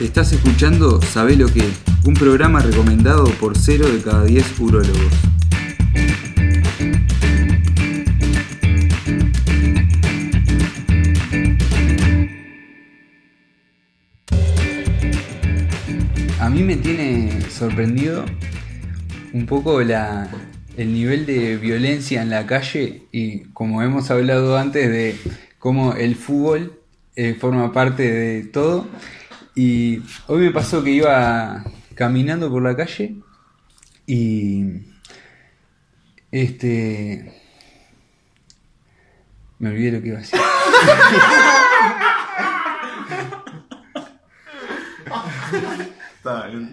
Estás escuchando Sabé lo que, un programa recomendado por 0 de cada 10 urólogos. A mí me tiene sorprendido un poco la, el nivel de violencia en la calle y como hemos hablado antes de cómo el fútbol eh, forma parte de todo. Y hoy me pasó que iba caminando por la calle y este me olvidé lo que iba a decir.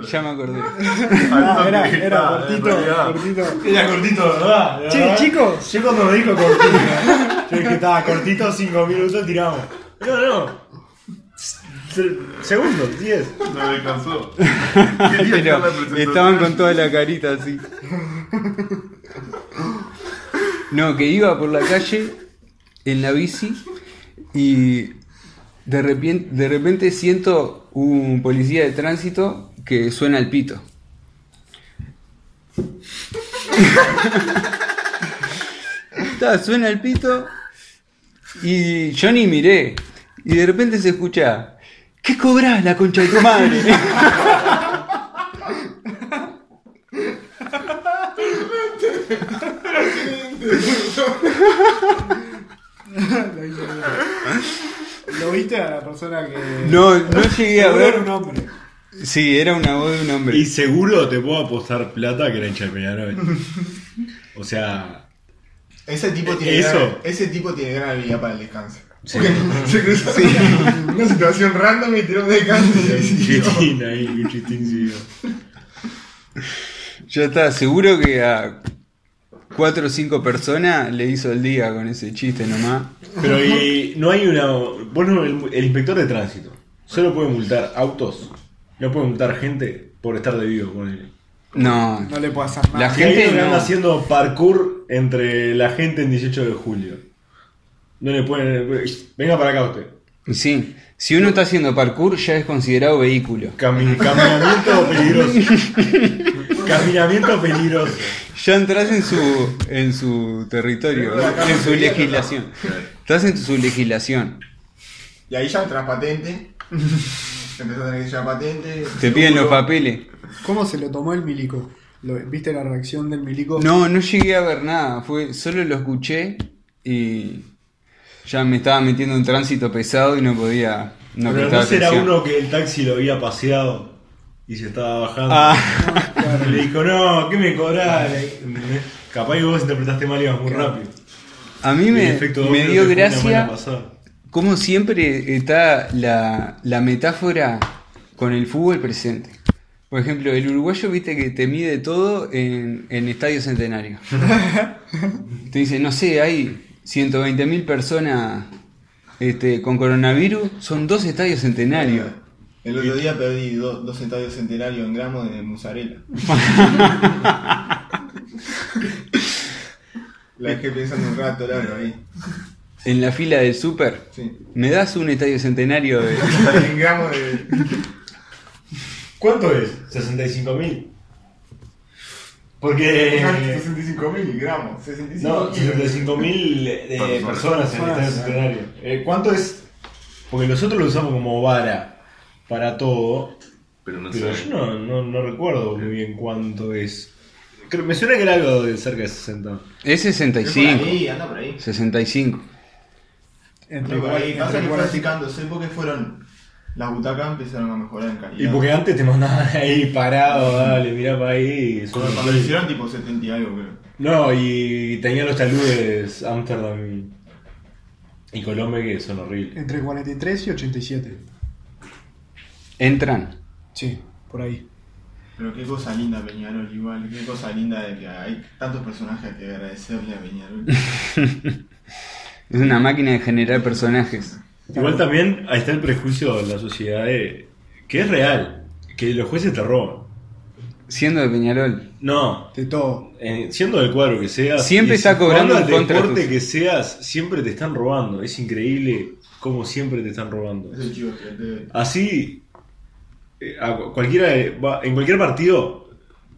Ya me acordé. Ah, era, era cortito, cortito. Era cortito, ¿verdad? Che, chicos. Yo cuando me dijo cortito, yo dije estaba cortito, 5 minutos, tiramos. No, no. Se- Segundos, 10. No me cansó. Pero estaban con toda la carita así. No, que iba por la calle en la bici y de repente, de repente siento un policía de tránsito que suena el pito. Está, suena el pito y yo ni miré. Y de repente se escucha, ¿qué cobras la concha de tu madre? ¿Lo viste a la persona que.? No, no llegué a ver. era un hombre. Sí, era una voz de un hombre. Y seguro te puedo apostar plata que era hincha de Peñarol. O sea, Ese tipo tiene Eso. gran, ese tipo tiene gran habilidad para el descanso. Porque se cruzó una, una situación random y tiró un descanso y ahí siguió. chitín ahí, un chitín siguió. Ya está, seguro que a cuatro o cinco personas le hizo el día con ese chiste nomás. Pero y, no hay una. Vos no- el, el inspector de tránsito solo puede multar autos, no puede multar gente por estar de vivo con él. No, No le puedo hacer nada. La Gente no. anda haciendo parkour entre la gente en 18 de julio. No le pueden. Venga para acá usted. sí. Si uno está haciendo parkour ya es considerado vehículo. Cami- caminamiento peligroso. caminamiento peligroso. Ya entras en su en su territorio, ¿no? en su legislación. Estás en su legislación. Y ahí ya entras patente. Empezás a tener que llevar patente. Te piden los seguro. papeles. ¿Cómo se lo tomó el milico? ¿Lo- ¿Viste la reacción del milico? No, no llegué a ver nada, fue solo lo escuché y ya me estaba metiendo en tránsito pesado y no podía no Pero no será atención. uno que el taxi lo había paseado y se estaba bajando. Ah, le dijo, no, ¿qué me cobrás? Capaz que vos interpretaste mal y ibas muy rápido. a mí me, me dio gracia como siempre está la, la metáfora con el fútbol presente. Por ejemplo, el uruguayo, viste que te mide todo en, en Estadio Centenario. Te dice, no sé, hay 120.000 personas este, con coronavirus, son dos estadios centenarios. El otro día perdí do- dos estadios centenarios en gramos de mozzarella. La dejé pensando un rato largo ahí. En la fila del súper, Sí. ¿me das un estadio centenario de...? En gramos de. ¿Cuánto es? ¿65 mil? Porque. 65 mil gramos. 65 No, kilos. 65 mil de Personas. personas en el estadio centenario. Eh, ¿Cuánto es? Porque nosotros lo usamos como vara para todo. Pero no Pero sé. yo no, no, no recuerdo muy bien cuánto es. Creo- me suena que era algo de cerca de 60. Es Es por 65. ahí, anda por ahí. 65. Entre, por ahí. Pasa que fue porque fueron. Las butacas empezaron a mejorar en calidad. Y porque antes te mandaban ahí parado, dale, mirá para ahí. y Cuando, play. hicieron tipo 70 y algo, creo. No, y tenía los taludes Amsterdam y, y Colombia que son horribles. entre 43 y 87. Entran. Sí, por ahí. Pero qué cosa linda Peñarol, igual. Qué cosa linda de que hay tantos personajes que agradecerle a Peñarol. Es una máquina de generar personajes. Igual también ahí está el prejuicio de la sociedad de, que es real, que los jueces te roban. Siendo de Peñarol. No, De todo. eh, siendo del cuadro que seas, Siempre está si- cobrando en contra deporte que seas, siempre te están robando. Es increíble cómo siempre te están robando. Es el te... Así, eh, a cualquiera de- va- en cualquier partido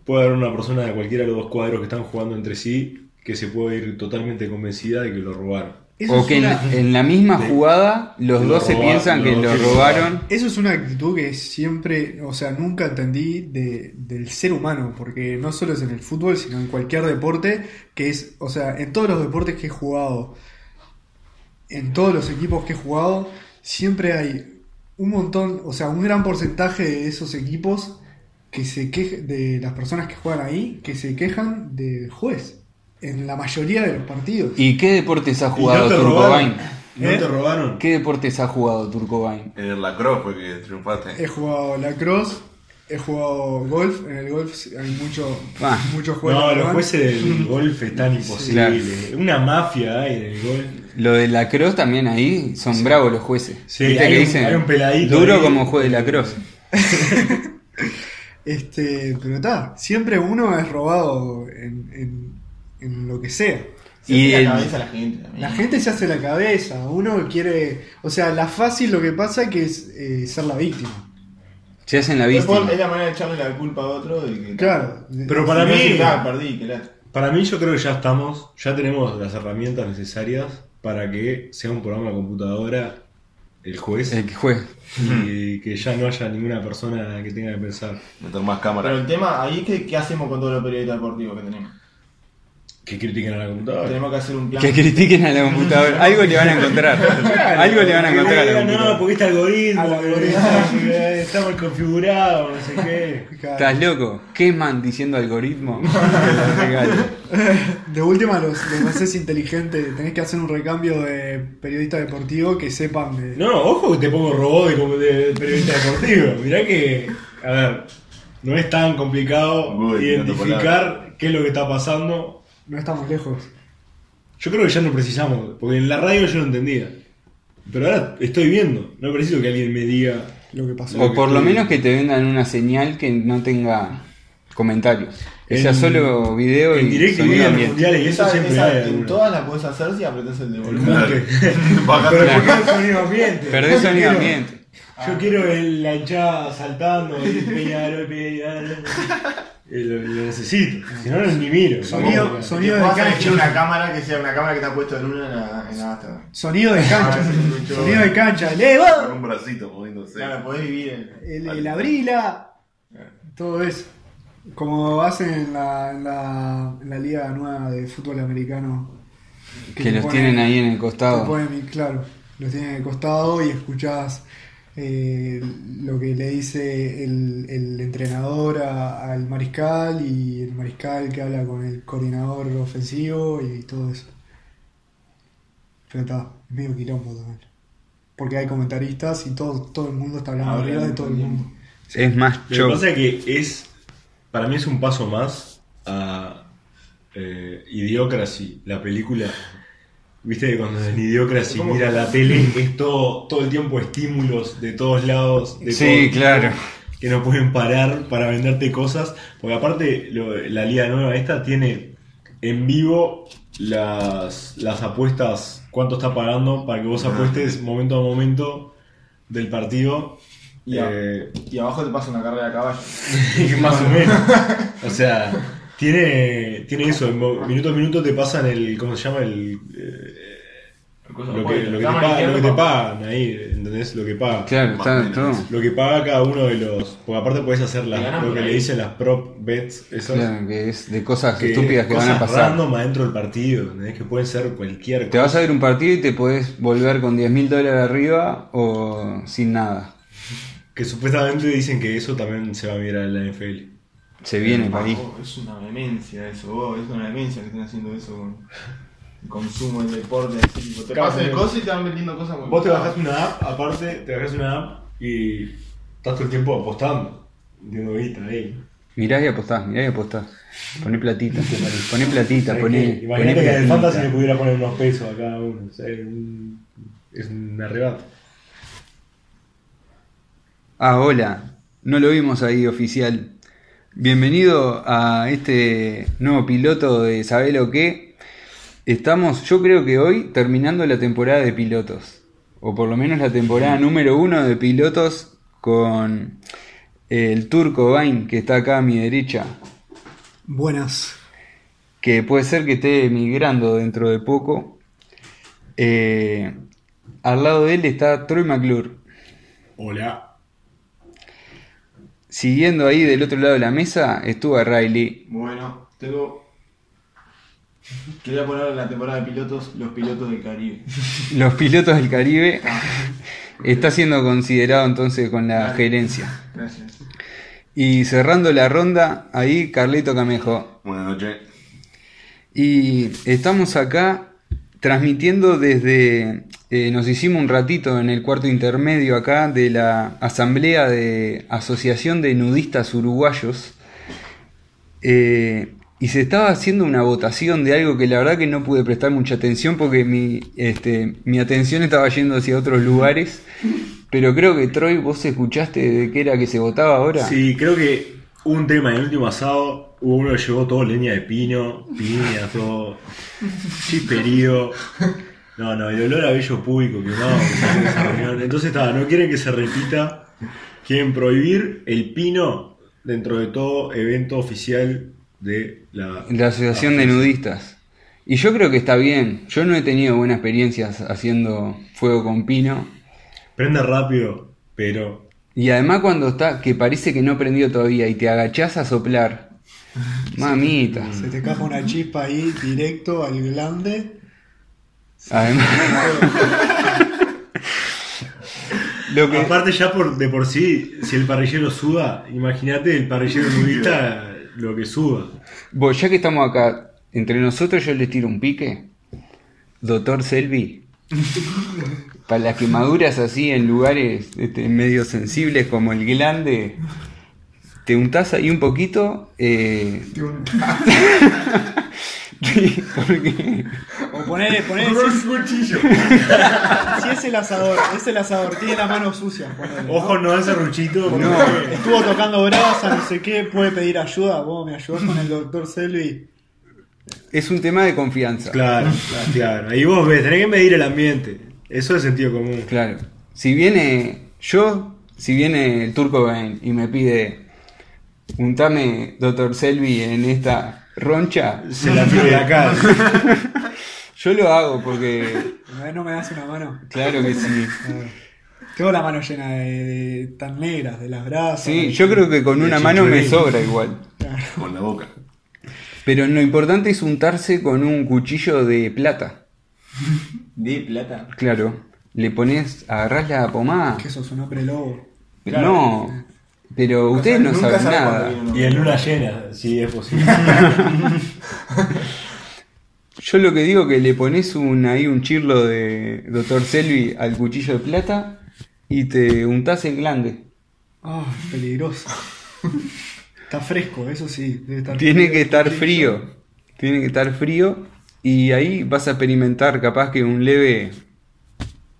puede haber una persona de cualquiera de los dos cuadros que están jugando entre sí que se puede ir totalmente convencida de que lo robaron. Eso O es que en, una- en la misma jugada los Lo dos se piensan que lo- lo que lo robaron. Eso es una actitud que siempre, o sea, nunca entendí de- del ser humano, porque no solo es en el fútbol, sino en cualquier deporte, que es, o sea, en todos los deportes que he jugado, en todos los equipos que he jugado, siempre hay un montón, o sea, un gran porcentaje de esos equipos que se quejan, de las personas que juegan ahí, que se quejan del juez, en la mayoría de los partidos. ¿Y qué deportes ha ¿Y jugado no te Turco robaron? Bain? ¿No ¿Eh? te robaron? ¿Qué deportes ha jugado Turco Bain? En el lacrosse fue que triunfaste. He jugado lacrosse, he jugado golf. En el golf hay mucho, Ah. muchos juegos. No, los jueces del golf están imposibles. Claro. Una mafia hay en el golf. Lo de la cross también ahí son bravos los jueces. Sí, ¿Viste hay que un- dicen, hay un peladito Duro ahí. como juez de la cross. Este, pero está, siempre uno es robado en, en- en lo que sea. Se Y hace el- la cabeza a la gente también. La gente se hace la cabeza, uno quiere, o sea, la fácil lo que pasa que es eh, ser la víctima. Se hacen la Es víctima. es la manera de echarle la culpa a otro. De que, Claro. Pero para mí, decís, "Ah, perdí, que para mí yo creo que ya estamos, ya tenemos las herramientas necesarias para que sea un programa de computadora el juez El que juez. y que ya no haya ninguna persona que tenga que pensar Meter más Pero cámaras. el tema, ahí, ¿qué, qué hacemos con todos los periodistas deportivos que tenemos? Que critiquen a la computadora. Tenemos que hacer un plan. Que critiquen a la computadora. Algo le van a encontrar. Algo le van a encontrar a la no, porque este algoritmo, Al algoritmo. que está mal configurado, no sé qué. ¿Estás loco? ¿Qué man diciendo algoritmo? De última, los, los haces inteligentes, tenés que hacer un recambio de periodista deportivo que sepan de... No, ojo que te pongo robot de, como de periodista deportivo. Mirá que, a ver, no es tan complicado Uy, identificar qué es lo que está pasando. No estamos lejos. Yo creo que ya no precisamos, porque en la radio yo no entendía. Pero ahora estoy viendo, no preciso que alguien me diga. Lo que pasó. O por lo menos que te vendan una señal que no tenga comentarios. Que sea En- solo video En y directo y en mundiales y eso Esa- siempre esa- hay. en todas las puedes hacer si apretas el de volumen. Pero ¿por qué el sonido ambiente? Perdés Yo sonido quiero- ambiente. Yo quiero el- la hinchada saltando, el Peñarol, Peñarol. Eh, Lo, lo necesito, si no, no ni miro. Sonido- No, sonido de cancha. elegir una cámara que sea una cámara que está puesta en una en la, en la Astra. Sonido de cancha. Ah, sonido de cancha. ¡Le Con un bracito moviéndose. Claro, podés vivir en. El, el abrila. Todo eso. Como hacen en la, en la, en la liga nueva de fútbol americano. Que te los ponen- tienen ahí en el costado. ponen, claro, los tienen en el costado y escuchás eh, lo que le dice el, el entrenador a- al mariscal y el mariscal que habla con el coordinador ofensivo y todo eso. Pero está, es medio quilombo también. Porque hay comentaristas y todo, todo el mundo está hablando Hablan arriba de todo el mundo. Es más Lo que pasa es que es, para mí es un paso más a eh, Idiocracy, la película. Viste que cuando en Idiocracy mira la tele es todo, todo el tiempo estímulos de todos lados. De Sí, todo- claro. Que no pueden parar para venderte cosas. Porque aparte lo- la liga nueva esta tiene en vivo las, las apuestas, cuánto está pagando para que vos apuestes momento a momento del partido. Y, a- Eh, y abajo te pasa una carrera de caballo. más o menos. O sea, tiene, tiene eso. Minuto a minuto te pasan el. ¿Cómo se llama? El. Lo, que, lo, que te pagan, lo que te pagan ahí, ¿entendés? Lo que paga. Claro, está todo. Lo que paga cada uno de los. Porque aparte puedes hacer las- lo que le dicen las prop bets, esas. Claro, que es de cosas que- estúpidas que van a cosas pasar. random adentro del partido, ¿entendés? Que pueden ser cualquier Te vas a ver un partido y te podés volver con 10 mil dólares arriba o sin nada. Que supuestamente dicen que eso también se va a mirar en la NFL. Se viene para ahí. Oh, es una demencia eso, vos, es una demencia que estén haciendo eso con consumo del deporte. Así, tipo, te Claro, el coso y te van vendiendo cosas con- Vos te bajás una app, aparte, te bajás una app y estás todo el tiempo apostando. Entiendo guita ahí. Mirá y apostás, mirá y apostás. Poné platita, poné platita, ¿Sabés poné, qué? poné Imagínate que en el fantasy le pudiera poner unos pesos a cada uno. o sea, es un, es un arrebato. Ah, hola. No lo vimos ahí oficial. Bienvenido a este nuevo piloto de Sabe lo que. Estamos, yo creo que hoy, terminando la temporada de pilotos. O por lo menos la temporada número uno de pilotos con el turco Bain, que está acá a mi derecha, Buenas. que puede ser que esté emigrando dentro de poco. Eh, al lado de él está Troy McClure. Hola. Siguiendo ahí del otro lado de la mesa estuvo Riley. Bueno, tengo. Quería poner en la temporada de pilotos los pilotos del Caribe. Los pilotos del Caribe está siendo considerado entonces con la Vale. gerencia. Gracias. Y cerrando la ronda, ahí Carlito Camejo. Buenas noches. Y estamos acá transmitiendo desde, eh, nos hicimos un ratito en el cuarto intermedio acá de la Asamblea de Asociación de Nudistas Uruguayos. Eh, y se estaba haciendo una votación de algo que la verdad que no pude prestar mucha atención porque mi, este, mi atención estaba yendo hacia otros lugares. Pero creo que Troy, vos escuchaste de qué era que se votaba ahora. Sí, creo que un tema en el último asado. Hubo uno que llevó todo leña de pino, piña, todo chisperío. No, no, el olor a bello público que reunión. Entonces, estaba, no quieren que se repita. Quieren prohibir el pino dentro de todo evento oficial de la, La Asociación de Nudistas. Y yo creo que está bien. Yo no he tenido buenas experiencias haciendo fuego con pino. Prende rápido, pero Y además cuando está, que parece que no prendió todavía y te agachás a soplar. Mamita. Se te caja una chispa ahí directo al glande. Además. Lo que, aparte ya por de por sí, si el parrillero suda, imagínate el parrillero nudista lo que suda. vos, ya que estamos acá, entre nosotros yo les tiro un pique. Doctor Selvi. Para las quemaduras así en lugares este, medio sensibles como el glande, te untás ahí un poquito. eh, sí, porque- O ponele, ponele si, si es el asador, es el asador, tiene la mano sucia. ponele, ¿no? Ojo, no ese ruchito. No. Estuvo tocando brasa, no sé qué, puede pedir ayuda. Vos me ayudás con el doctor Selvi. es un tema de confianza. Claro, claro. Ahí vos ves, tenés que medir el ambiente. Eso es sentido común. Claro. Si viene yo, si viene el turco y me pide untame Dr. Selvi en esta roncha, Se la pide acá. yo lo hago porque, ¿No no me das una mano? claro que sí. Tengo la mano llena de, de tan negras, de las brasas. Sí, yo creo que con De una mano me sobra igual. Claro. Con la boca. Pero lo importante es untarse con un cuchillo de plata. De plata. Claro. Le pones, agarrás la pomada. Que sos un hombre lobo. No, pero ustedes no saben sabe nada. Y en luna llena, si es posible. Yo lo que digo que le pones un, ahí un chirlo de Dr. Selvi al cuchillo de plata y te untás el glande. Ah, peligroso. Está fresco, eso sí. Debe estar Tiene que estar frío. Tiene que estar frío y ahí vas a experimentar capaz que un leve...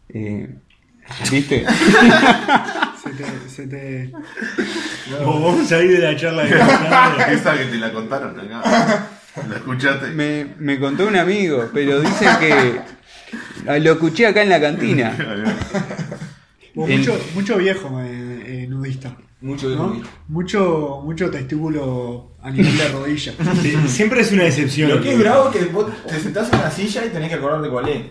eh, ¿Viste? Se te, se te- Vos vamos a ir de la charla de. Esa que te la contaron acá. ¿La escuchaste? Me, me contó un amigo, pero dice que... Lo escuché acá en la cantina. Vos, mucho, mucho viejo eh, eh, nudista. Mucho ¿no? Mucho, mucho testículo a nivel de rodilla. Sí, siempre es una excepción. Lo que es bravo es que vos te sentás en una silla y tenés que acordarte cuál es.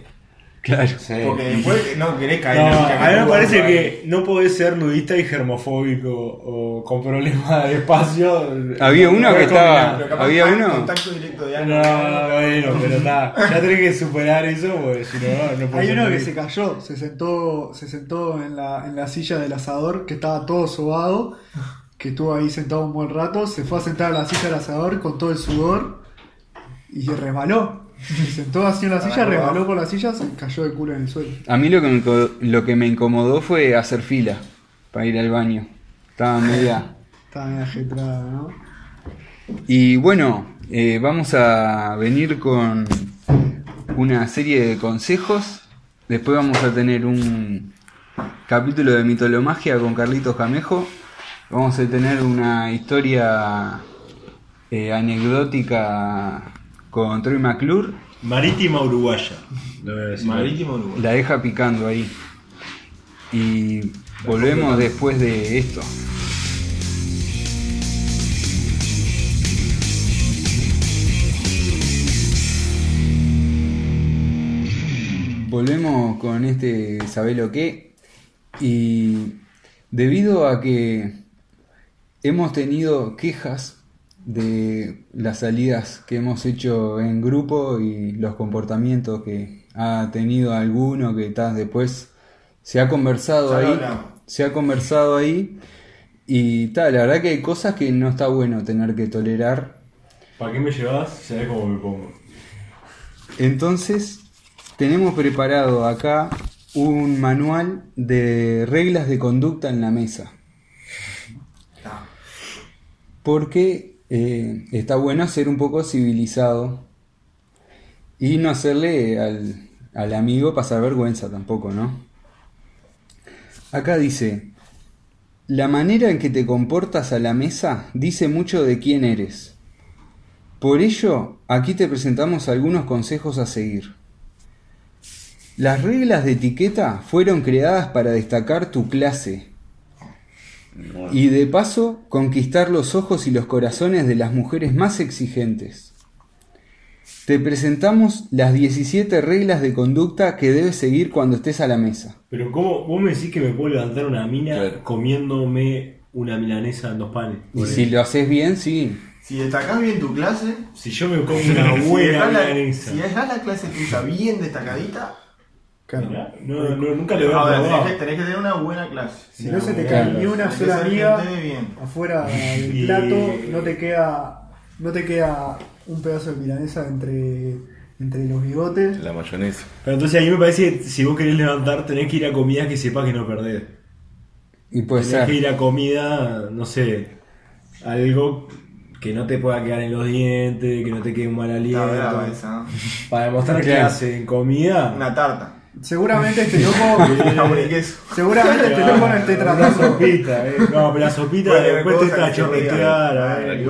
Claro. Porque después no querés caer No, en la silla a mí me parece que no podés ser nudista y germofóbico o con problemas de espacio. Había uno No que estaba- combinar. Pero capaz Había uno- contacto directo de algo. No, bueno, pero nada. Ya tenés que superar eso porque si no, no podés Hay uno que se cayó, se sentó, se sentó en la, en la silla del asador, que estaba todo sobado, que estuvo ahí sentado un buen rato, se fue a sentar a la silla del asador con todo el sudor y resbaló. Se sentó así en la silla, resbaló por la silla, se cayó de culo en el suelo. A mí lo que me, lo que me incomodó fue hacer fila para ir al baño. Estaba media... Estaba medio ajetrada, ¿no? Y bueno, eh, vamos a venir con una serie de consejos. Después vamos a tener un capítulo de mitolomagia con Carlitos Camejo. Vamos a tener una historia eh, anecdótica con Troy McClure. Marítima Uruguaya. Marítima Uruguaya. La deja picando ahí. Y volvemos después de esto. Volvemos con este Sabelo qué. Y debido a que hemos tenido quejas de las salidas que hemos hecho en grupo y los comportamientos que ha tenido alguno que tal después se ha conversado ahí se ha conversado ahí y tal la verdad que hay cosas que no está bueno tener que tolerar ¿Para qué me llevas? Se ve cómo me pongo. entonces tenemos preparado acá un manual de reglas de conducta en la mesa Ah, porque eh, está bueno ser un poco civilizado y no hacerle al, al amigo pasar vergüenza tampoco, ¿no? Acá dice, la manera en que te comportas a la mesa dice mucho de quién eres. Por ello, aquí te presentamos algunos consejos a seguir. Las reglas de etiqueta fueron creadas para destacar tu clase, y de paso conquistar los ojos y los corazones de las mujeres más exigentes. Te presentamos las 17 reglas de conducta que debes seguir cuando estés a la mesa. Pero ¿cómo vos me decís que me puedo levantar una mina Claro. comiéndome una milanesa en dos panes? Y si lo haces bien, sí. Si destacás bien tu clase, Si yo me como una si buena la, milanesa. si dejás la clase tuya bien destacadita, Claro. No, no, nunca le voy a ver, tenés que, tenés que tener una buena clase. Si no se te cae ni una que sola amiga afuera del Y- plato, no te queda, no te queda un pedazo de milanesa entre, entre los bigotes. La mayonesa. Pero entonces ahí me parece que si vos querés levantar tenés que ir a comida que sepas que no perdés. Y puede tenés que ir a comida, no sé, algo que no te pueda quedar en los dientes, que no te quede un mal aliento. Para demostrar Claro. clase en comida. Una tarta. Seguramente este loco, queso. seguramente este loco no esté Una tratando. sopita, eh. No, pero la sopita Cualquier después te está chorretear, eh.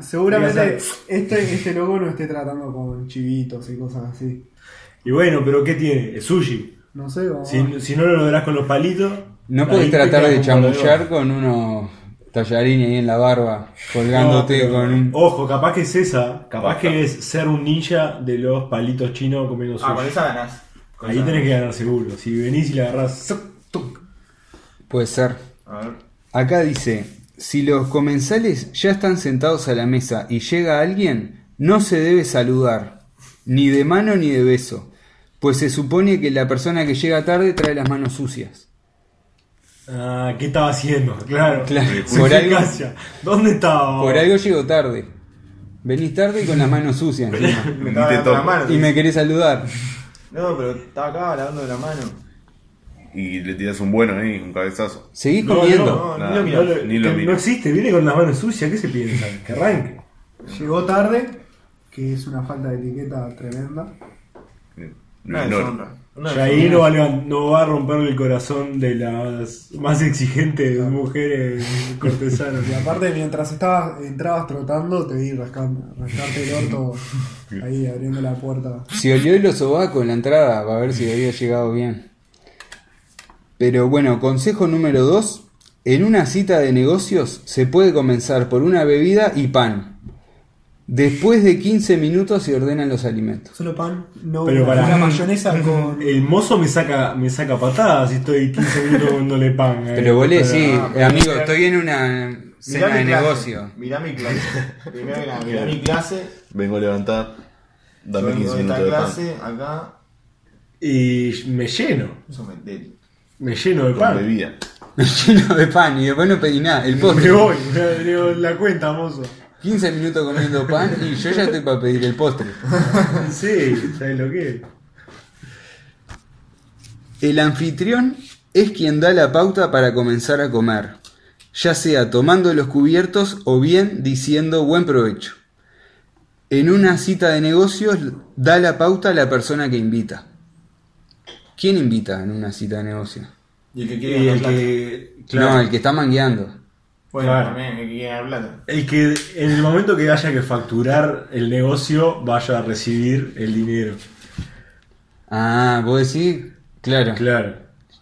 Seguramente este, este loco no esté tratando con chivitos y cosas así. Y bueno, pero ¿qué tiene? Es sushi. No sé, vamos Si, si no lo lográs con los palitos. No te tratar de chamullar con unos tallarines ahí en la barba, colgándote No, con un... Ojo, capaz que es esa. Capaz Basta. que es ser un ninja de los palitos chinos comiendo sushi. Ah, con esa ganás. Ahí tenés que ganar seguro. Si venís y le agarrás. Puede ser. A ver. Acá dice, si los comensales ya están sentados a la mesa y llega alguien, no se debe saludar, ni de mano ni de beso, pues se supone que la persona que llega tarde trae las manos sucias. Ah, ¿qué estaba haciendo? Claro. Claro, por algo-. ¿Dónde estaba? Por algo llego tarde. Venís tarde y con las manos sucias. Me te la mano. y me querés saludar. No, pero estaba acá lavando la mano. Y le tiras un bueno ahí, un cabezazo. Seguís No, comiendo. No, Nada, ni lo No, Ni lo miro. no existe, viene con las manos sucias, ¿qué se piensa? Que arranque. Llegó tarde, que es una falta de etiqueta tremenda. Lo Una ignoro. deshonra. Una Y ahí deshonra. no va, a no va a romperle el corazón de las más exigentes mujeres cortesanas. Y aparte, mientras estabas, entrabas trotando, te vi rascando, rascarte el orto ahí abriendo la puerta. Si olió los sobacos en la entrada, va a ver si había llegado bien. Pero bueno, consejo número 2. En una cita de negocios se puede comenzar por una bebida y pan. Después de 15 minutos se ordenan los alimentos. Solo pan, no Pero una, para- una mayonesa con. El mozo me saca, me saca patadas si estoy 15 minutos comiéndole pan. eh. Pero decís, ah, "Eh, amigo, mirá- estoy en una Mirá cena mi de clase, negocio. Mirá mi clase. Primero que nada, mirá mi clase. Vengo a levantar. Dame Yo 15 vengo de minutos de pan. clase, acá. Y me lleno, Eso me me lleno de pan. bebida. Lleno de pan y después no pedí nada. El postre. Me voy, me digo, la cuenta, mozo. 15 minutos comiendo pan y yo ya estoy para pedir el postre. Sí, ¿sabes lo que es? El anfitrión es quien da la pauta para comenzar a comer, ya sea tomando los cubiertos o bien diciendo buen provecho. En una cita de negocios da la pauta a la persona que invita. ¿Quién invita en una cita de negocios? Y el que Y quiere el ganar plata. que, No, el que está mangueando. Bueno, Claro. también el que quiere plata. el que en el momento que haya que facturar el negocio vaya a recibir el dinero. Ah, vos decís, claro. Claro.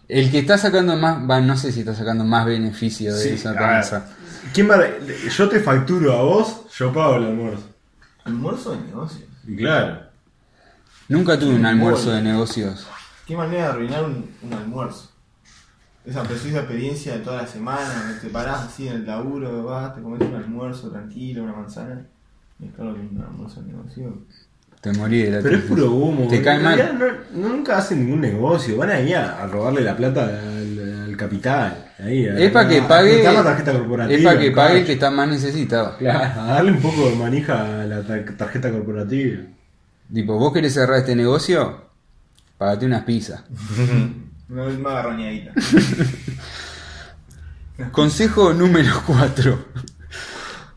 El que está sacando más, va, no sé si está sacando más beneficio de Sí, esa tranza. ¿Quién va a- yo te facturo a vos, yo pago el almuerzo. Almuerzo de negocios. Claro. Nunca tuve un almuerzo de negocios. Qué manera de arruinar un, un almuerzo. Esa preciosa experiencia de toda la semana, te parás así en el laburo, vas, te comes un almuerzo tranquilo, una manzana. Y es claro que un almuerzo de negocio. Te morí de la Pero es puro humo. Te cae mal. no- nunca hacen ningún negocio. Van ahí a, a robarle la plata al, al capital. Ahí, Es para que pague. la tarjeta corporativa. Es para que pague el que está más necesitado. Claro, a darle un poco de manija a la tar- tarjeta corporativa. Tipo, vos querés cerrar este negocio, pagate unas pizzas. Una vez más garroñadita. Consejo número 4.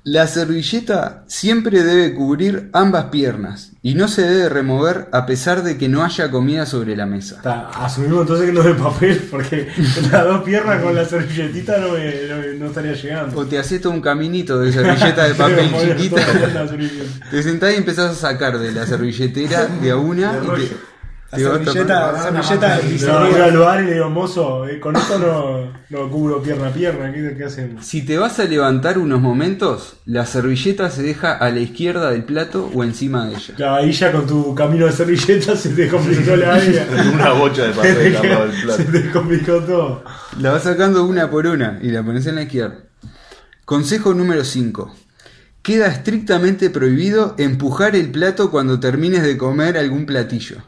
La servilleta siempre debe cubrir ambas piernas y no se debe remover a pesar de que no haya comida sobre la mesa. Asumimos entonces que no es de papel, porque las dos piernas con la servilletita no, me, no, me- no estaría llegando. O te haces todo un caminito de servilleta de papel chiquita. Te sentás y empezás a sacar de la servilletera de a una De y te, Vas servilleta, servilleta de No, pizzería. voy al bar y le digo, mozo, eh, con esto no, no cubro pierna a pierna, ¿qué, qué hacemos? Si te vas a levantar unos momentos, la servilleta se deja a la izquierda del plato o encima de ella. Claro, ahí ya con tu camino de servilleta se te complicó la vida. Una bocha de papel al lado del se plato. te complicó todo. La vas sacando una por una y la pones en la izquierda. Consejo número 5. Queda estrictamente prohibido empujar el plato cuando termines de comer algún platillo.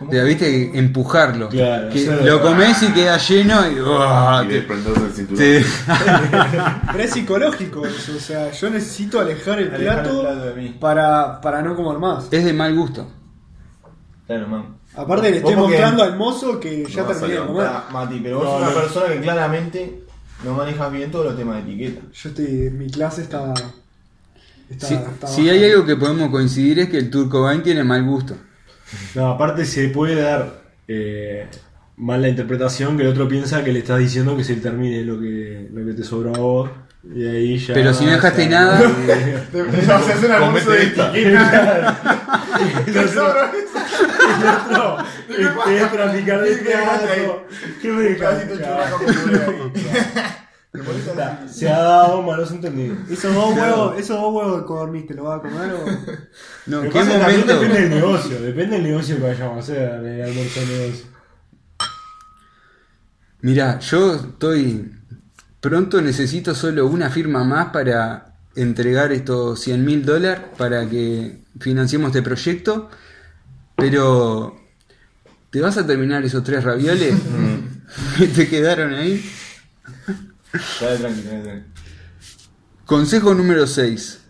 O sea, viste, empujarlo. Claro, Que o sea, lo comes y queda lleno y, te- desprenderse el cinturón. te- Pero es psicológico eso, o sea, yo necesito alejar el Alejar el plato, plato de mí. para, para no comer más. es de mal gusto. Claro, man. Aparte le estoy mostrando al mozo que ya No terminé de comer. Mati, pero vos No, sos una no. persona que claramente no manejas bien todos los temas de etiqueta. Yo estoy, mi clase está... está, Si, está si baja. hay algo que podemos coincidir es que el Turco Bain tiene mal gusto. No, aparte se puede dar eh, mal la interpretación que el otro piensa que le estás diciendo que se termine lo que, lo que te sobró a vos. Y ahí ya. Pero si no dejaste ya- nada- Te vas a hacer de etiqueta. A de plato. ¿Qué me Un de Está. Se ha dado malos entendidos. Esos dos huevos, esos dos huevos que dormiste, ¿lo vas a comer o...? No, ¿qué pasa momento? Depende del negocio, depende del negocio que vayamos a hacer, el almuerzo de negocio. Mira, yo estoy pronto necesito solo una firma más para entregar estos 100 mil dólares para que financiemos este proyecto, pero ¿te vas a terminar esos tres ravioles que te quedaron ahí? Dale tranqui, dale tranqui. Consejo número 6.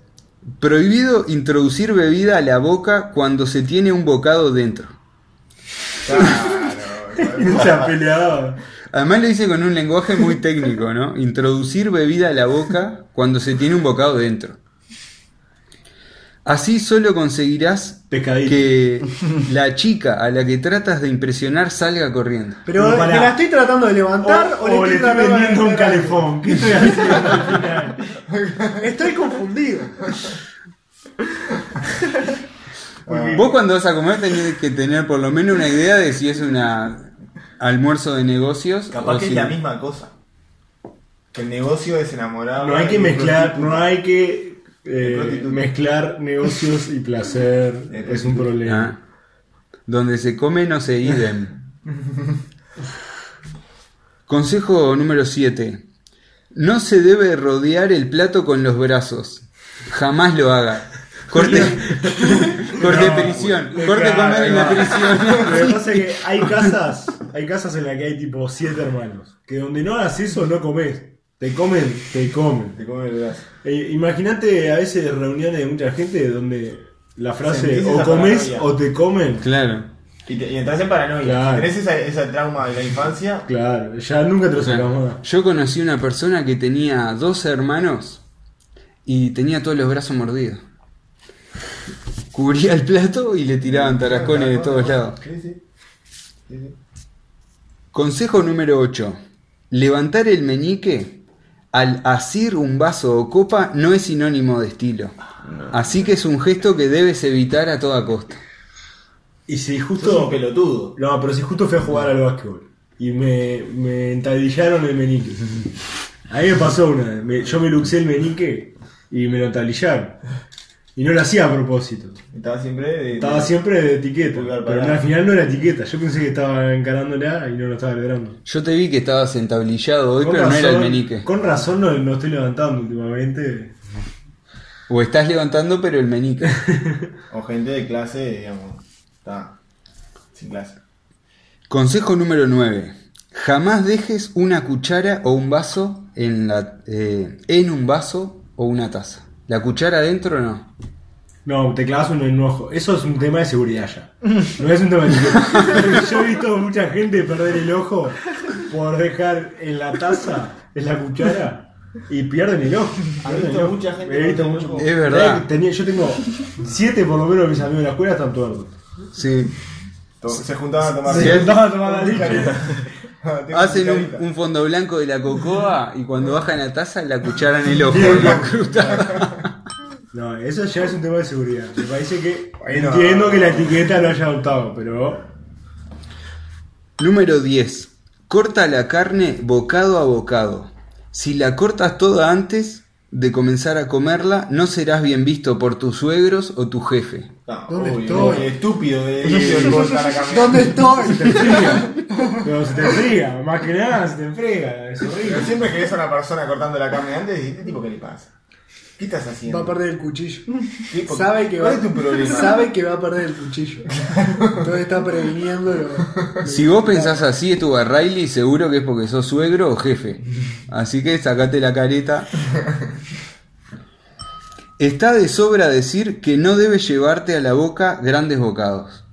Prohibido introducir bebida a la boca cuando se tiene un bocado dentro. Claro. Además lo dice con un lenguaje muy técnico, ¿no? Introducir bebida a la boca cuando se tiene un bocado dentro. Así solo conseguirás Pescadito. que la chica a la que tratas de impresionar salga corriendo. Pero Pero ¿me pará. la estoy tratando de levantar o, O, le o le estoy estoy tratando de vendiendo un calefón. ¿Qué estoy haciendo al final? Estoy confundido. Vos cuando vas a comer tenés que tener por lo menos una idea de si es un almuerzo de negocios Capaz o que si- es la misma cosa. Que el negocio es enamorar. No hay que mezclar, no hay que eh, mezclar negocios y placer. Es un problema. Ah. Donde se come no se idem. Consejo número 7. No se debe rodear el plato con los brazos. Jamás lo haga. Corte, corte No, prisión. Corte claro, comer en la prisión. Lo que pasa es que hay casas, hay casas en las que hay tipo siete hermanos. Que donde no hagas eso no comes. Te comen, te comen. Te come el brazo. Eh, Imagínate a veces reuniones de mucha gente donde la frase Sentís o esa comes paranoia. o te comen. Claro. Y, te- y entras en paranoia. Claro. Si tenés esa, esa trauma de la infancia, Claro, ya nunca te lo O sea, sacamos más. yo conocí una persona que tenía dos hermanos y tenía todos los brazos mordidos. Cubría el plato y le tiraban tarascones de todos lados. Sí, sí. Sí, sí. Consejo número 8. Levantar el meñique al asir un vaso o copa no es sinónimo de estilo. Así que es un gesto que debes evitar a toda costa. Y si Sos justo. un pelotudo. No, pero si justo fui a jugar al básquetbol y me, me entablillaron el meñique. A mí me pasó una me- yo me luxé el meñique y me lo entablillaron. Y no lo hacía a propósito. Estaba siempre de. Estaba siempre de etiqueta. Pulgar Pero parado. al final no era etiqueta. Yo pensé que estaba encarándola y no lo estaba logrando. Yo te vi que estabas entablillado hoy, Con pero no era el menique. Con razón no, no estoy levantando últimamente. O estás levantando, pero el menique. O gente de clase, digamos. Está. Sin clase. Consejo número 9. Jamás dejes una cuchara o un vaso en, la, eh, en un vaso o una taza. ¿La cuchara adentro no? No, te clavas uno en un ojo. Eso es un tema de seguridad ya. No es un tema de etiqueta. Yo he visto mucha gente perder el ojo por dejar en la taza, en la cuchara, y pierden el ojo. ¿Has Pierden visto el ojo. mucha gente He visto perder el mucho- ojo? Es verdad. Tenía- yo tengo siete por lo menos de mis amigos de la escuela están tuertos. Sí. Se juntaban a tomar. Se estaban tomando la leche. Hacen un, un fondo blanco de la cocoa y cuando bajan la taza la cuchara en el ojo. la cruta. No, eso ya es un tema de seguridad. Me parece que Bueno. entiendo que la etiqueta lo haya adoptado, pero Número 10. Corta la carne bocado a bocado. Si la cortas toda antes de comenzar a comerla, no serás bien visto por tus suegros o tu jefe. No, ¿Dónde obvio, estoy? obvio, estúpido de de cortar la carne. ¿Dónde estoy? pero se te enfría, más que nada se te enfría, es Pero siempre que ves a una persona cortando la carne antes, ¿y este tipo qué le pasa? ¿Qué estás haciendo? Va a perder el cuchillo. Sabe que, ¿Cuál va, es tu problema? sabe que va a perder el cuchillo. Entonces está previniendo lo- Si vos pensás así de tu Riley, seguro que es porque sos suegro o jefe. Así que sacate la careta. Está de sobra decir que no debes llevarte a la boca grandes bocados.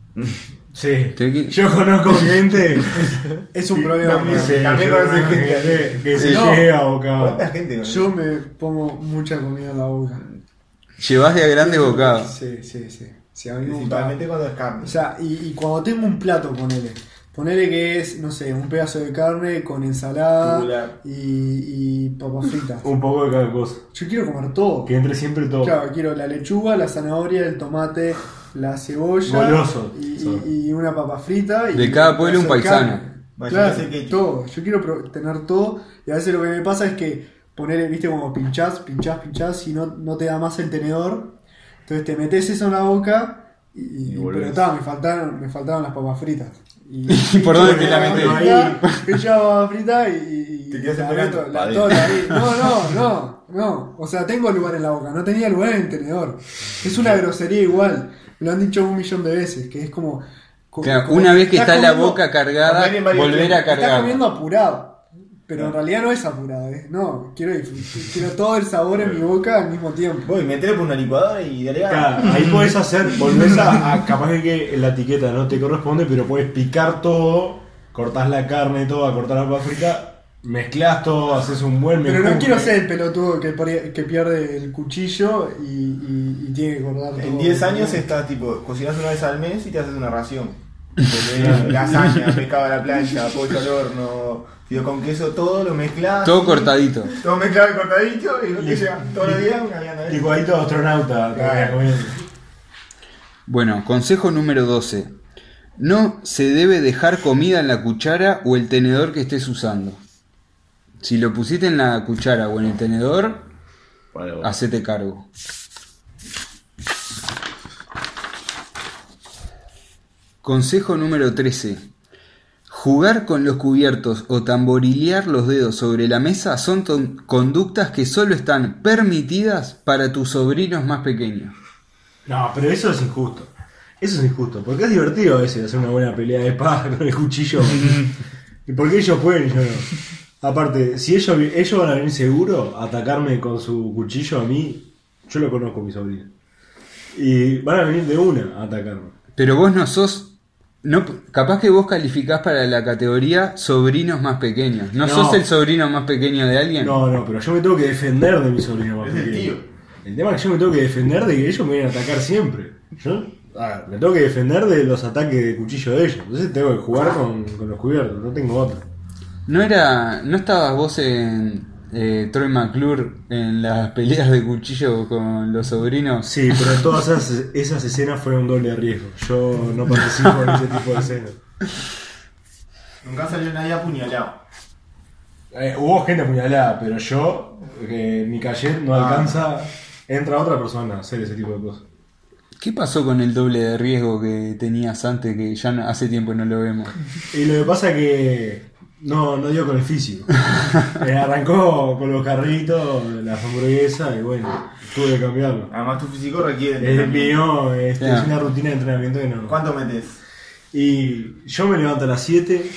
Sí. Te- Yo conozco gente Es un problema. También mío. sé. También gente que, que se No. llega a boca. ¿Cuánta gente? Yo me pongo mucha comida en la boca. Llevás de a grandes bocados. Sí, sí, sí. Sí, a mí me gusta. Principalmente cuando es carne. O sea, y, y cuando tengo un plato, ponele. Ponele que es, no sé, un pedazo de carne con ensalada Tubular. y, y papas fritas. Un poco de cada cosa. Yo quiero comer todo. Que entre siempre todo. Claro, quiero la lechuga, la zanahoria, el tomate, la cebolla Goloso, y, y- una papa frita. Y De cada pueblo un paisano. Claro, todo. Yo quiero tener todo. Y a veces lo que me pasa es que poner, viste, como pinchás, pinchás, pinchás y no, no te da más el tenedor. Entonces te metes eso en la boca y, Y pero está, me faltaron, me faltaban las papas fritas. Y, ¿Y por dónde te la? Ahí, pinchaba papa frita y, Te quedas la la Pa' toda ahí. No, no, no, no. O sea, tengo lugar en la boca, no tenía lugar en el tenedor. Es una grosería igual. Lo han dicho un millón de veces, que es como. co- Claro, como- una vez que está la boca cargada, volver a cargar. comiendo apurado. Pero en realidad no es apurado, ¿eh? No, quiero, quiero todo el sabor en mi boca al mismo tiempo. Voy, metele por una licuadora y dale Claro, ahí puedes hacer, volvés a, a- capaz que la etiqueta no te corresponde, pero puedes picar todo, cortás la carne toda, cortás la papa frita, mezclás todo, haces un buen Pero no quiero ser el pelotudo que, pare- que pierde el cuchillo y, y- y tiene que todo. En 10 años estás tipo, cocinas una vez al mes y te haces una ración. Porque lasaña, pescado a la plancha, pollo al horno, fideos con queso, todo lo mezclas. Todo cortadito. Todo mezclado y cortadito y no te llega todos los días una vianda de Licuadito de astronauta, te Claro. voy a comer. Bueno, consejo número 12. No se debe dejar comida en la cuchara o el tenedor que estés usando. Si lo pusiste en la cuchara o en el tenedor, Vale, vale. hacete cargo. Consejo número 13. Jugar con los cubiertos o tamborilear los dedos sobre la mesa son conductas que solo están permitidas para tus sobrinos más pequeños. No, pero eso es injusto. Eso es injusto, porque es divertido a veces hacer una buena pelea de espada con el cuchillo. ¿Y por qué ellos pueden y yo no? Aparte, si ellos, ellos van a venir seguro a atacarme con su cuchillo a mí, yo lo conozco, mi sobrino. Y van a venir de una a atacarme. Pero vos no sos. No, capaz que vos calificás para la categoría sobrinos más pequeños. ¿No, No. sos el sobrino más pequeño de alguien? No, no, pero yo me tengo que defender de mi sobrino más Es el pequeño. tío. El tema es que yo me tengo que defender de que ellos me vienen a atacar siempre. Yo a ver, me tengo que defender de los ataques de cuchillo de ellos. Entonces tengo que jugar con, con los cubiertos, no tengo otra. ¿No era. ¿No estabas vos en eh, Troy McClure en las peleas de cuchillo con los sobrinos? Sí, pero todas esas, esas escenas fueron un doble riesgo. Yo no participo en ese tipo de escenas. Nunca salió nadie apuñalado. Eh, hubo gente apuñalada, pero yo, que mi calle no Ah. alcanza entra otra persona a hacer ese tipo de cosas. ¿Qué pasó con el doble de riesgo que tenías antes que ya no- hace tiempo no lo vemos? Y lo que pasa es que no, no dio con el físico. Eh, arrancó con los carritos, las hamburguesas y bueno, tuve que cambiarlo. Además, tu físico requiere. Es entrenamiento. mío, este, es una rutina de entrenamiento que no. ¿Cuánto metes? Y yo me levanto a las 7,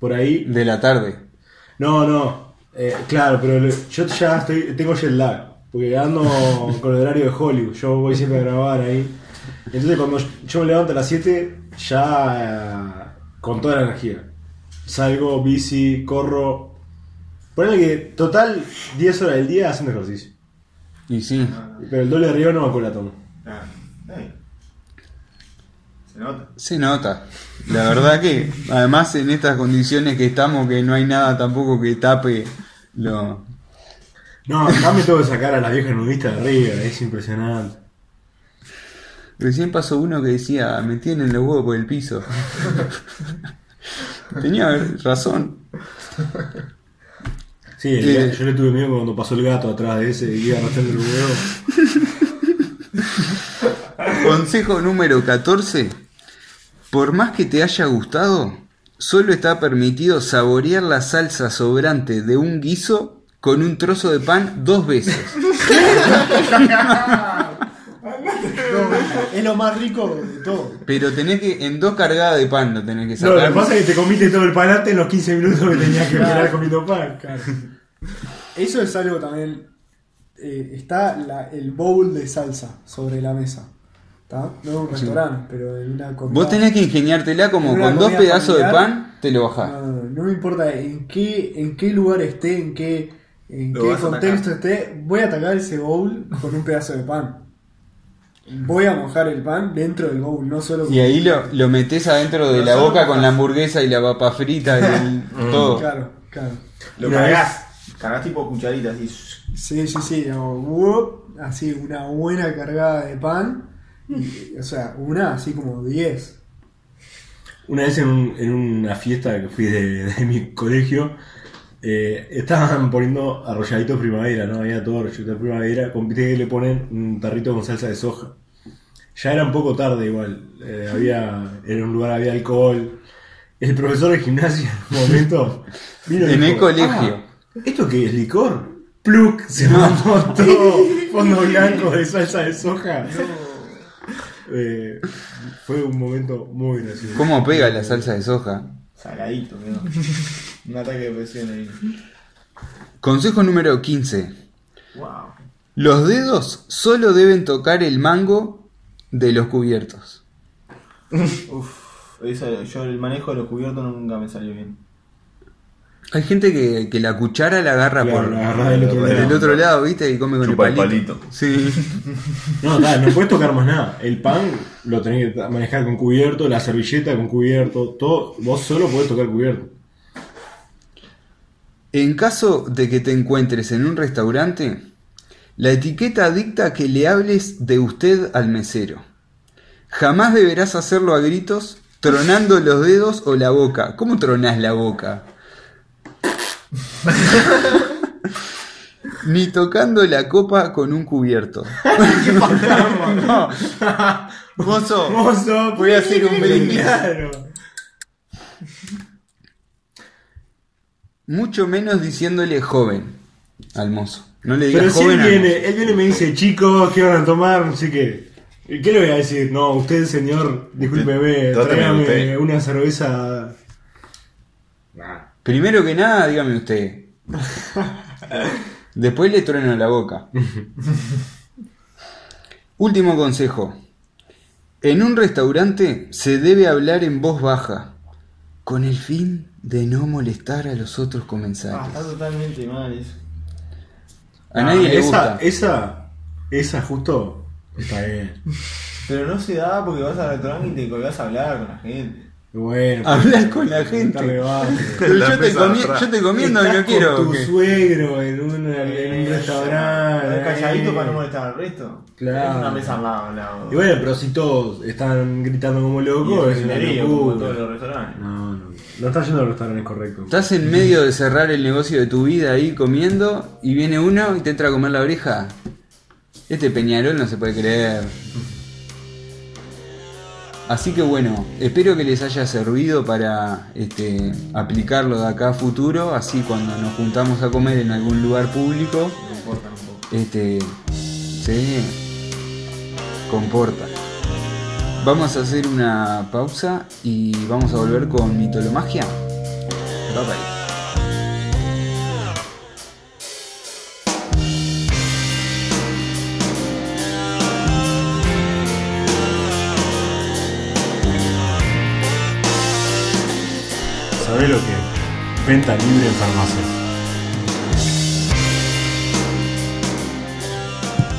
por ahí. De la tarde. No, no, eh, claro, pero yo ya estoy, tengo jet lag, porque ando con el horario de Hollywood, yo voy siempre a grabar ahí. Entonces cuando yo me levanto a las 7, ya eh, con toda la energía. Salgo, bici, corro. Ponele que total 10 horas del día haciendo ejercicio. Y sí. Pero el doble de río no me la tomo. Ah. Se nota. Se nota. La verdad que, además en estas condiciones que estamos, que no hay nada tampoco que tape lo... No, acá me tengo que sacar a las viejas nudistas de arriba, es impresionante. Recién pasó uno que decía, me tienen los huevos por el piso. Tenía razón. Sí, el- Eh. yo le tuve miedo cuando pasó el gato atrás de ese y iba arrastrando el huevo. Consejo número 14. Por más que te haya gustado, solo está permitido saborear la salsa sobrante de un guiso con un trozo de pan dos veces. Es lo más rico de todo. Pero tenés que, en dos cargadas de pan lo tenés que No, lo sacar. que pasa es que te comiste todo el panate en los 15 minutos que tenías que esperar comiendo pan. Eso es algo también. eh, está la- el bowl de salsa sobre la mesa. ¿Está? No en un restaurante, pero en una comida. Vos tenés que ingeniártela como con dos pedazos de pan, te lo bajás. no, no, no me importa en qué, en qué lugar esté, en qué, en Lo qué contexto esté, voy a atacar ese bowl con un pedazo de pan. Voy a mojar el pan dentro del bowl, no solo con- Y ahí lo, lo metés adentro de No la boca con la hamburguesa y la papa frita y el- todo. Claro, claro. Lo Una cargas. Cargas tipo cucharita así. Sí, sí, sí. o, whoop, así una buena cargada de pan. y, o sea, una así como 10. Una vez en, un- en una fiesta que fui de, de mi colegio, eh, estaban poniendo arrolladitos primavera, ¿no? Había todo arrolladito primavera, con viste que le ponen un tarrito con salsa de soja. Ya era un poco tarde igual, eh, había, en un lugar había alcohol. El profesor de gimnasia en un momento vino y En el dijo, colegio. "Ah, ¿Esto qué es licor? Pluk, se mandó todo fondo blanco de salsa de soja. Eh, fue un momento muy gracioso. ¿Cómo pega la salsa de soja? Saladito, ¿no? Un ataque de presión ahí. Consejo número 15. Wow. Los dedos solo deben tocar el mango de los cubiertos. Uf, eso, yo el manejo de los cubiertos nunca me salió bien. Hay gente que, que la cuchara la agarra Claro, por la agarra del otro del lado. otro lado, ¿viste? Y come con Chupa el el palito. Sí. No, nada, no puedes tocar más nada. El pan lo tenés que manejar con cubierto, la servilleta con cubierto, todo. Vos solo podés tocar cubierto. En caso de que te encuentres en un restaurante, la etiqueta dicta que le hables de usted al mesero. Jamás deberás hacerlo a gritos, tronando los dedos o la boca. ¿Cómo tronás la boca? Ni tocando la copa con un cubierto. no. Mozo, Mozo, voy a hacer un brindis. Claro. Mucho menos diciéndole joven al mozo. No le digas Pero si él viene, él viene y me dice, chicos, ¿qué van a tomar? No sé qué. ¿Y ¿Qué le voy a decir? No, usted, señor, discúlpeme, tráigame una cerveza. Primero que nada, dígame usted. Después le trueno la boca. Último consejo. En un restaurante se debe hablar en voz baja, con el fin de no molestar a los otros Ah, comensales. está totalmente mal eso. A nadie le esa, gusta. Esa, esa justo está bien. Pero no se da porque vas al restaurante y te colgás a hablar con la gente. Bueno, Hablar con la gente. Pero La yo, te yo te comiendo y Estás no quiero. con tu suegro en un, en un restaurante. calladito eh. para no molestar al resto. Claro. Es una mesa al lado, al lado. Y bueno, pero si todos están gritando como Y locos, es es una minería, como en locura. todos los restaurantes. No, no. Estás yendo al restaurante correcto. Estás en medio de cerrar el negocio de tu vida ahí comiendo y viene uno y te entra a comer la oreja. Este Peñarol no se puede creer. Así que bueno, espero que les haya servido para este, aplicarlo de acá a futuro, así cuando nos juntamos a comer en algún lugar público, Me importa un poco. este, se comporta. Vamos a hacer una pausa y vamos a volver con mitolomagia. Bye bye. ¿Sabés lo que? Venta libre en farmacias.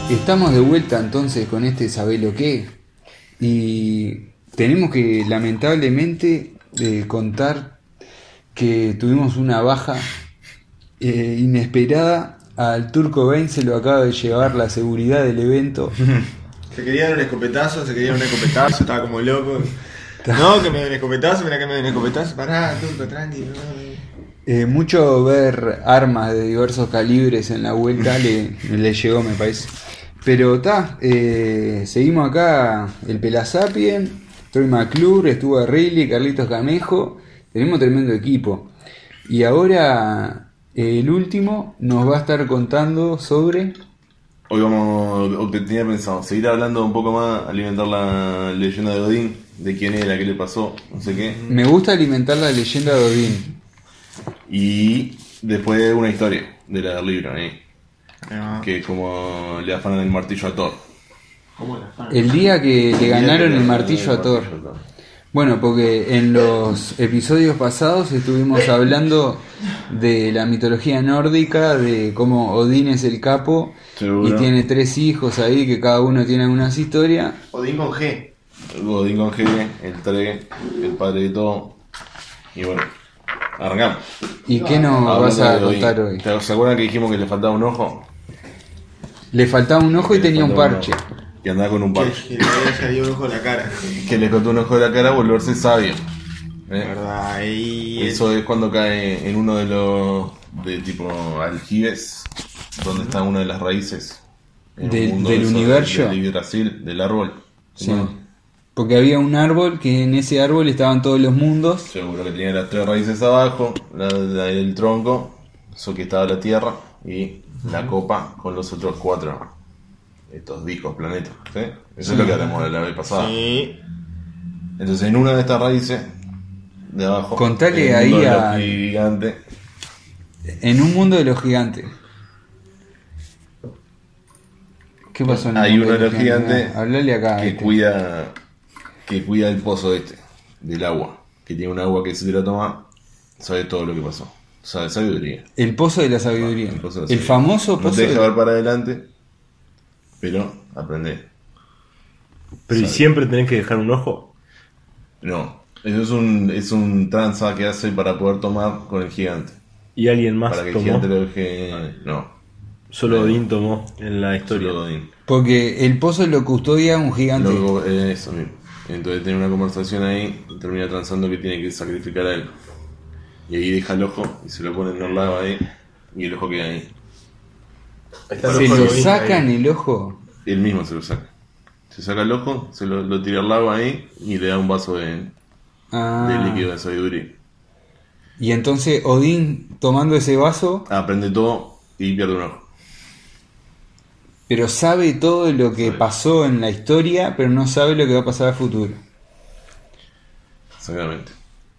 Estamos de vuelta entonces con este Sabelo qué. Y tenemos que lamentablemente eh, contar que tuvimos una baja eh, inesperada. Al Turco Bain se lo acaba de llevar la seguridad del evento. Se quería dar un escopetazo, se quería dar un escopetazo, estaba como loco. No, que me den escopetazo, mira que me den escopetazo. Pará, turco, tranqui. Eh, mucho ver armas de diversos calibres en la vuelta le, le llegó, me parece. Pero está, seguimos acá el Pelasapien, Troy McClure, estuvo Riley, Carlitos Camejo. Tenemos tremendo equipo. Y ahora eh, el último nos va a estar contando sobre. Hoy vamos, tenía pensado, seguir hablando un poco más, alimentar la leyenda de Odín, de quién era, qué le pasó, no sé qué. Me gusta alimentar la leyenda de Odín. Y después una historia de la del libro, ¿eh? Que como le afanan el martillo a Thor. El día que le ganaron que el martillo a Thor. martillo a Thor. Bueno, porque en los episodios pasados estuvimos hablando de la mitología nórdica, de cómo Odín es el capo Seguro. y tiene tres hijos ahí que cada uno tiene algunas historias. Odín con G. Odín con G, el Tre, el padre de todo. Y bueno, arrancamos. ¿Y qué nos vas a contar hoy? ¿Te- ¿Se acuerdan que dijimos que le faltaba un ojo? Le faltaba un ojo y tenía un parche. Que andaba con un parche. que le dio un ojo en la cara. Que le cortó un ojo de la cara a volverse sabio. ¿Eh? verdad. Eso es cuando cae en uno de los de tipo aljibes, donde está una de las raíces Del- mundo del de esos universo. Del árbol. Sí. Bueno, Porque había un árbol que en ese árbol estaban todos los mundos. seguro que tenía las tres raíces abajo, la, la del tronco, eso que estaba la tierra, y la copa con los otros cuatro. Estos discos, planetas. ¿sí? Eso es lo que hablamos la vez pasada. Sí. Entonces, en una de estas raíces, de abajo, Contale ahí a- gigantes, En un mundo de los gigantes. ¿Qué pasó en el Hay mundo uno de los gigantes Hablale acá. que este. cuida que cuida el pozo este, del agua, que tiene un agua que si te la toma, sabe todo lo que pasó. Sabe sabiduría. El pozo de la sabiduría. El pozo de la El sabiduría. famoso No te deja de- ver para adelante, pero aprende. Pero ¿y siempre tenés que dejar un ojo? No, eso es un, es un tranza que hace para poder tomar con el gigante. ¿Y alguien más Para que el tomó? gigante lo deje. No, Solo Odín tomó en la historia. solo Odín. Porque el pozo lo custodia un gigante. Luego, eh, eso mismo. Entonces tiene una conversación ahí y termina transando que tiene que sacrificar a él. Y ahí deja el ojo y se lo pone en el lado ahí y el ojo queda ahí. Está Se ojo lo sacan ahí. el ojo. Él mismo se lo saca. Se saca el ojo, se lo, lo tira al lago ahí y le da un vaso de, Ah. de líquido de sabiduría. Y entonces Odín tomando ese vaso, Aprende todo y pierde un ojo. pero sabe todo lo que Sabe. pasó en la historia, pero no sabe lo que va a pasar a futuro. Exactamente.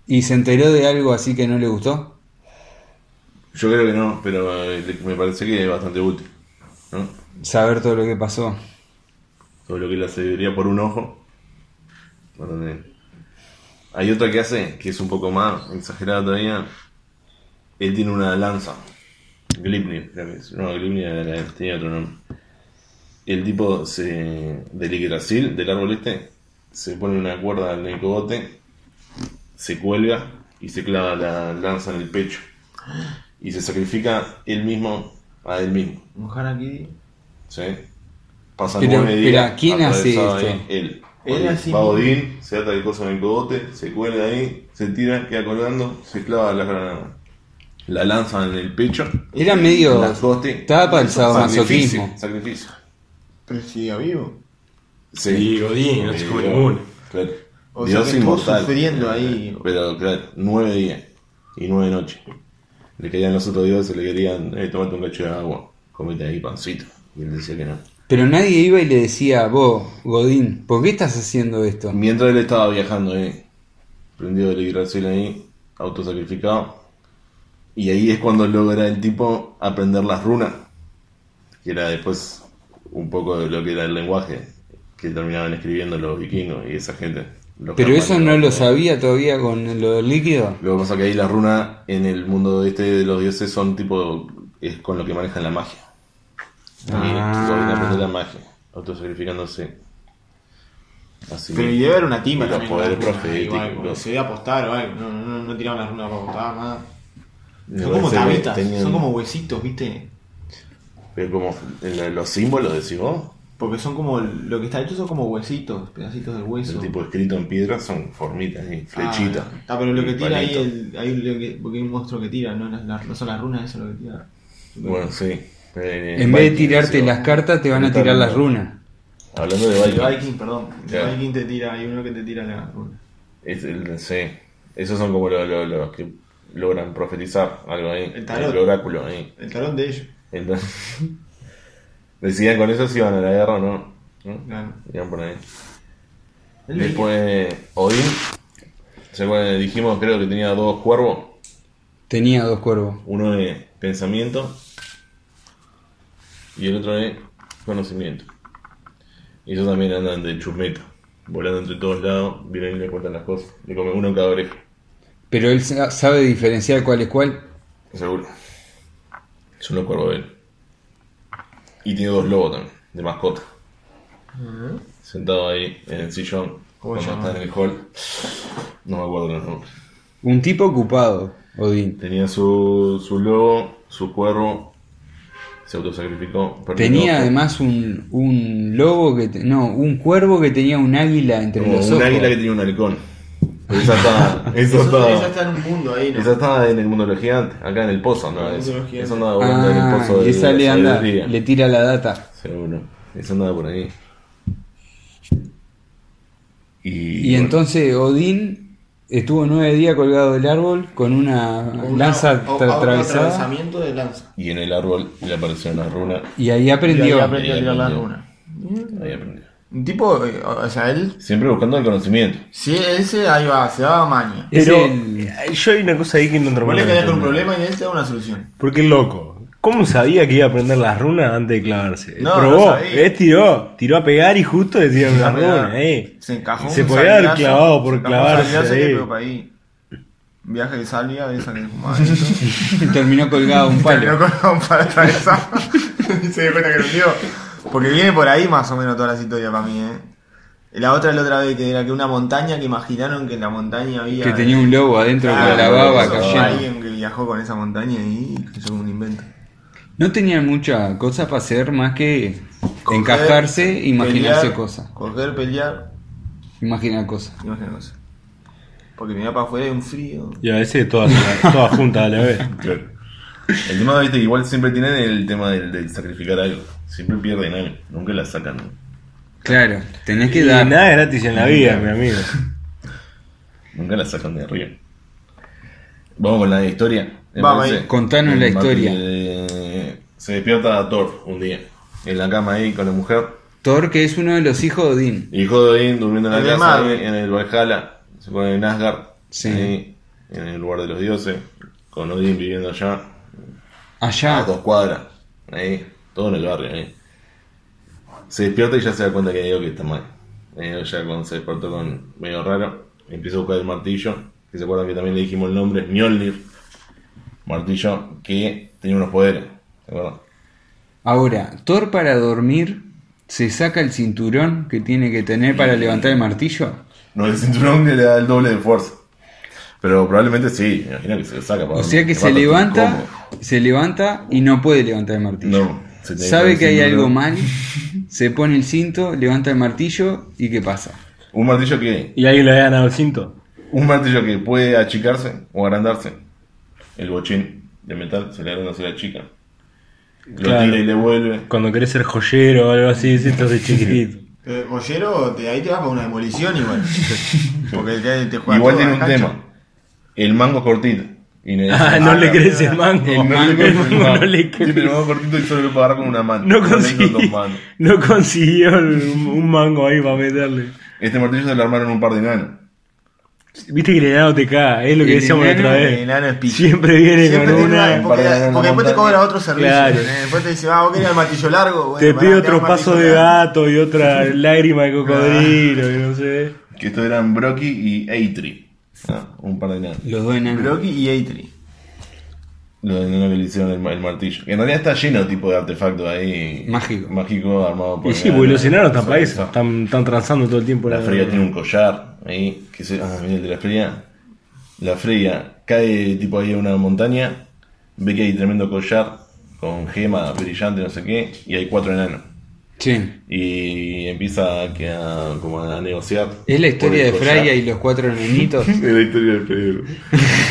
Y se enteró de algo así que no le gustó. Yo creo que no, pero eh, me parece que es bastante útil. ¿no? Saber todo lo que pasó. Todo lo que la sabiduría por un ojo. Hay otra que hace, que es un poco más exagerada todavía. Él tiene una lanza. Glipnir, creo que es. No, Glipnir tenía otro nombre. El tipo se, del Yggdrasil, del árbol este, se pone una cuerda en el cogote, se cuelga y se clava la lanza en el pecho. Y se sacrifica él mismo a él mismo. Mojar aquí. ¿Sí? Pasan Pero, nueve días. ¿quién hace esto? ahí, Él. Él Odín. así Va. Odín, se ata el coso en el cogote, se cuelga ahí, se tira, queda colgando, se clava la, la lanza en el pecho. Era medio. Estaba para el Sacrificio, sadomasoquismo. Sacrificio. Pero sigue vivo. Sí, Godín, no se come ninguno. Claro. O sea Dios que estuvo inmortal. sufriendo ahí. Pero claro, nueve días y nueve noches. Le querían los otros dioses, le querían, eh, tomate un cacho de agua, comete ahí pancito. Y él decía que no. Pero nadie iba y le decía, vos, Godín, ¿por qué estás haciendo esto? Mientras él estaba viajando ahí, prendido de liberación ahí, autosacrificado. Y ahí es cuando logra el tipo aprender las runas, que era después un poco de lo que era el lenguaje que terminaban escribiendo los vikingos y esa gente. Pero eso no lo sabía todavía con lo del líquido. Lo que pasa es que ahí las runas en el mundo este de los dioses son tipo, es con lo que manejan la magia. Ah. aprender la magia, autosacrificándose. Así. Pero y debe haber una timba Y los también. proféticos, igual, Se debe apostar o algo. No, no, no tiraban las runas para apostar, nada. Son como tabitas, tenían- son como huesitos, ¿viste? Pero como los símbolos, decís vos. Porque son como, lo que está hecho son como huesitos, pedacitos de hueso. El tipo escrito en piedra son formitas y flechitas. Ah, ah, pero lo que tira ahí, el, hay lo que, porque hay un monstruo que tira, no, Las- las- no son las runas, eso es lo que tira. Bueno, sí. Eh, En vez de tirarte las cartas, te van a tirar las runas. Hablando de El Viking. Viking, perdón. El Claro. Viking te tira, hay uno que te tira las runas. Es el, sí. Esos son como los, los- los que logran profetizar algo ahí. El tarot. oráculo ahí. El talón de ellos. Entonces, decían con eso si iban a la guerra o no. ¿no? Claro. Iban por ahí. Después, Odín. ¿Se acuerdan? Dijimos, creo que tenía dos cuervos. Tenía dos cuervos. Uno de pensamiento y el otro de conocimiento. Y ellos también andan de chusmeta, volando entre todos lados, vienen y le cuentan las cosas. Le comen uno en cada oreja, Pero él sa- sabe diferenciar cuál es cuál. seguro. Son los cuervos de él. Y tiene dos lobos también, de mascota. Sentado ahí en el sillón, ¿Cómo cuando está en el hall. No me acuerdo los nombres. Un tipo ocupado, Odín. Tenía su, su lobo, su cuervo, se autosacrificó. un Tenía además un, un lobo que... te- no, un cuervo que tenía un águila entre Como los un ojos. águila que tenía un halcón. Esa está, esa Eso, está, ella está en un mundo ahí, ¿no? esa está en el mundo de los gigantes, acá en el pozo, ¿no? Eso, eso andaba volando en el Ah, pozo y de esa le la anda, le tira la data. Seguro. Eso andaba por ahí. Y, Y bueno, entonces Odín estuvo nueve días colgado del árbol con una una- lanza tra- atravesada atravesamiento de lanza. y en el árbol le aparecieron las runas. y ahí Y aprendió. ahí aprendió a tirar aprendió. runas. Ahí aprendió. Un tipo, eh, o sea, él, Siempre buscando el conocimiento. si ese ahí va, se daba maña. Es Pero el- eh, yo hay una cosa ahí que no Vos le quedás con un problema y él te da una solución. Porque el loco, ¿cómo sabía que iba a aprender las runas antes de clavarse? No, Probó, no sabía. él tiró, tiró a pegar y justo decía una A runa, eh. Se encajó Se podía haber clavado por clavarse ahí. le ahí. Viaje de salida de esa que terminó colgado un Terminó palo. con un palo atravesado. y se dio cuenta que lo hundió. Porque viene por ahí más o menos toda la historia para mí, eh. La otra la otra vez que era que una montaña que imaginaron que en la montaña había. Que tenía un lobo adentro Claro, con la baba cayendo. Alguien que viajó con esa montaña y como un invento. No tenían mucha cosa para hacer más que Coger, encajarse, imaginarse pelear, cosas. Coger, pelear, Imaginar cosas. imaginar cosas. Porque mirá para afuera hay un frío. Y a veces todas, todas juntas a la vez. Claro. El tema, viste, que igual siempre tienen el tema del, del sacrificar algo. Siempre pierden algo, nunca la sacan. Claro, tenés que Y dar. nada es gratis en la vida, mi amigo. Nunca la sacan de arriba. Vamos con la historia. ¿me Vamos. Contanos la historia. se despierta Thor un día. En la cama ahí con la mujer. Thor, que es uno de los hijos de Odín. Hijo de Odín durmiendo en El la casa, ahí, en el Valhalla. Se pone en Asgard. Sí. ahí, en el lugar de los dioses. Con Odín viviendo allá. A Allá. dos cuadras. Ahí. Todo en el barrio. Ahí. Se despierta y ya se da cuenta que algo que está mal. Eh, ya cuando se despertó con medio raro. Empieza a buscar el martillo. Que se acuerdan que también le dijimos el nombre. Mjolnir. Martillo que tenía unos poderes. ¿Se acuerdan? Ahora, Thor para dormir se saca el cinturón que tiene que tener para levantar el martillo. No, el cinturón que le da el doble de fuerza. Pero probablemente sí, imagino que se lo saca. para O sea que se levanta, se levanta y no puede levantar el martillo. No, Sabe que hay algo mal, se pone el cinto, levanta el martillo y ¿qué pasa? Un martillo que. ¿Y alguien le había ganado el cinto? Un martillo que puede achicarse o agrandarse. El bochín de metal se le agranda, se le achica. lo Claro. tira y le vuelve. Cuando querés ser joyero o algo así, sí, estás de chiquitito. Eh, Joyero, te- ahí te vas para una demolición igual. Porque te, te juega Igual todo tiene a un la cancha. tema. El mango es cortito. Y le Ah, no le crees el mango. El mango El es mango no le Tiene el mango cortito y solo lo agarrar con una mano. No consiguió, no un mango ahí para meterle. Este martillo se lo armaron un par de enanos. Viste que el enano te caga, es lo que El decíamos otra enano- El vez. enano es pique. Siempre viene Siempre con una. porque, después te cobra otro servicio. Después te dice, ah, vos querés el martillo largo. Bueno, Te pide otro paso de gato y otra lágrima de cocodrilo y no sé. Que estos eran Brocky y Eitri. Ah, un par de enanos. Los dos enanos. Brocky y Eitri. Los enanos que le hicieron el, el martillo. Que en realidad está lleno tipo de artefactos ahí. Mágico. Mágico armado por Y sí, porque los enanos están para Eso. están, están transando todo el tiempo. La Freya tiene un collar ahí, que se, ah, mira el de la Freya. La Freya cae tipo ahí a una montaña, ve que hay tremendo collar con gema brillante, no sé qué, y hay cuatro enanos. Sí. Y empieza a, que a- como a negociar. Es la historia de collar. Freya y los cuatro enanitos. Es la historia del Freya.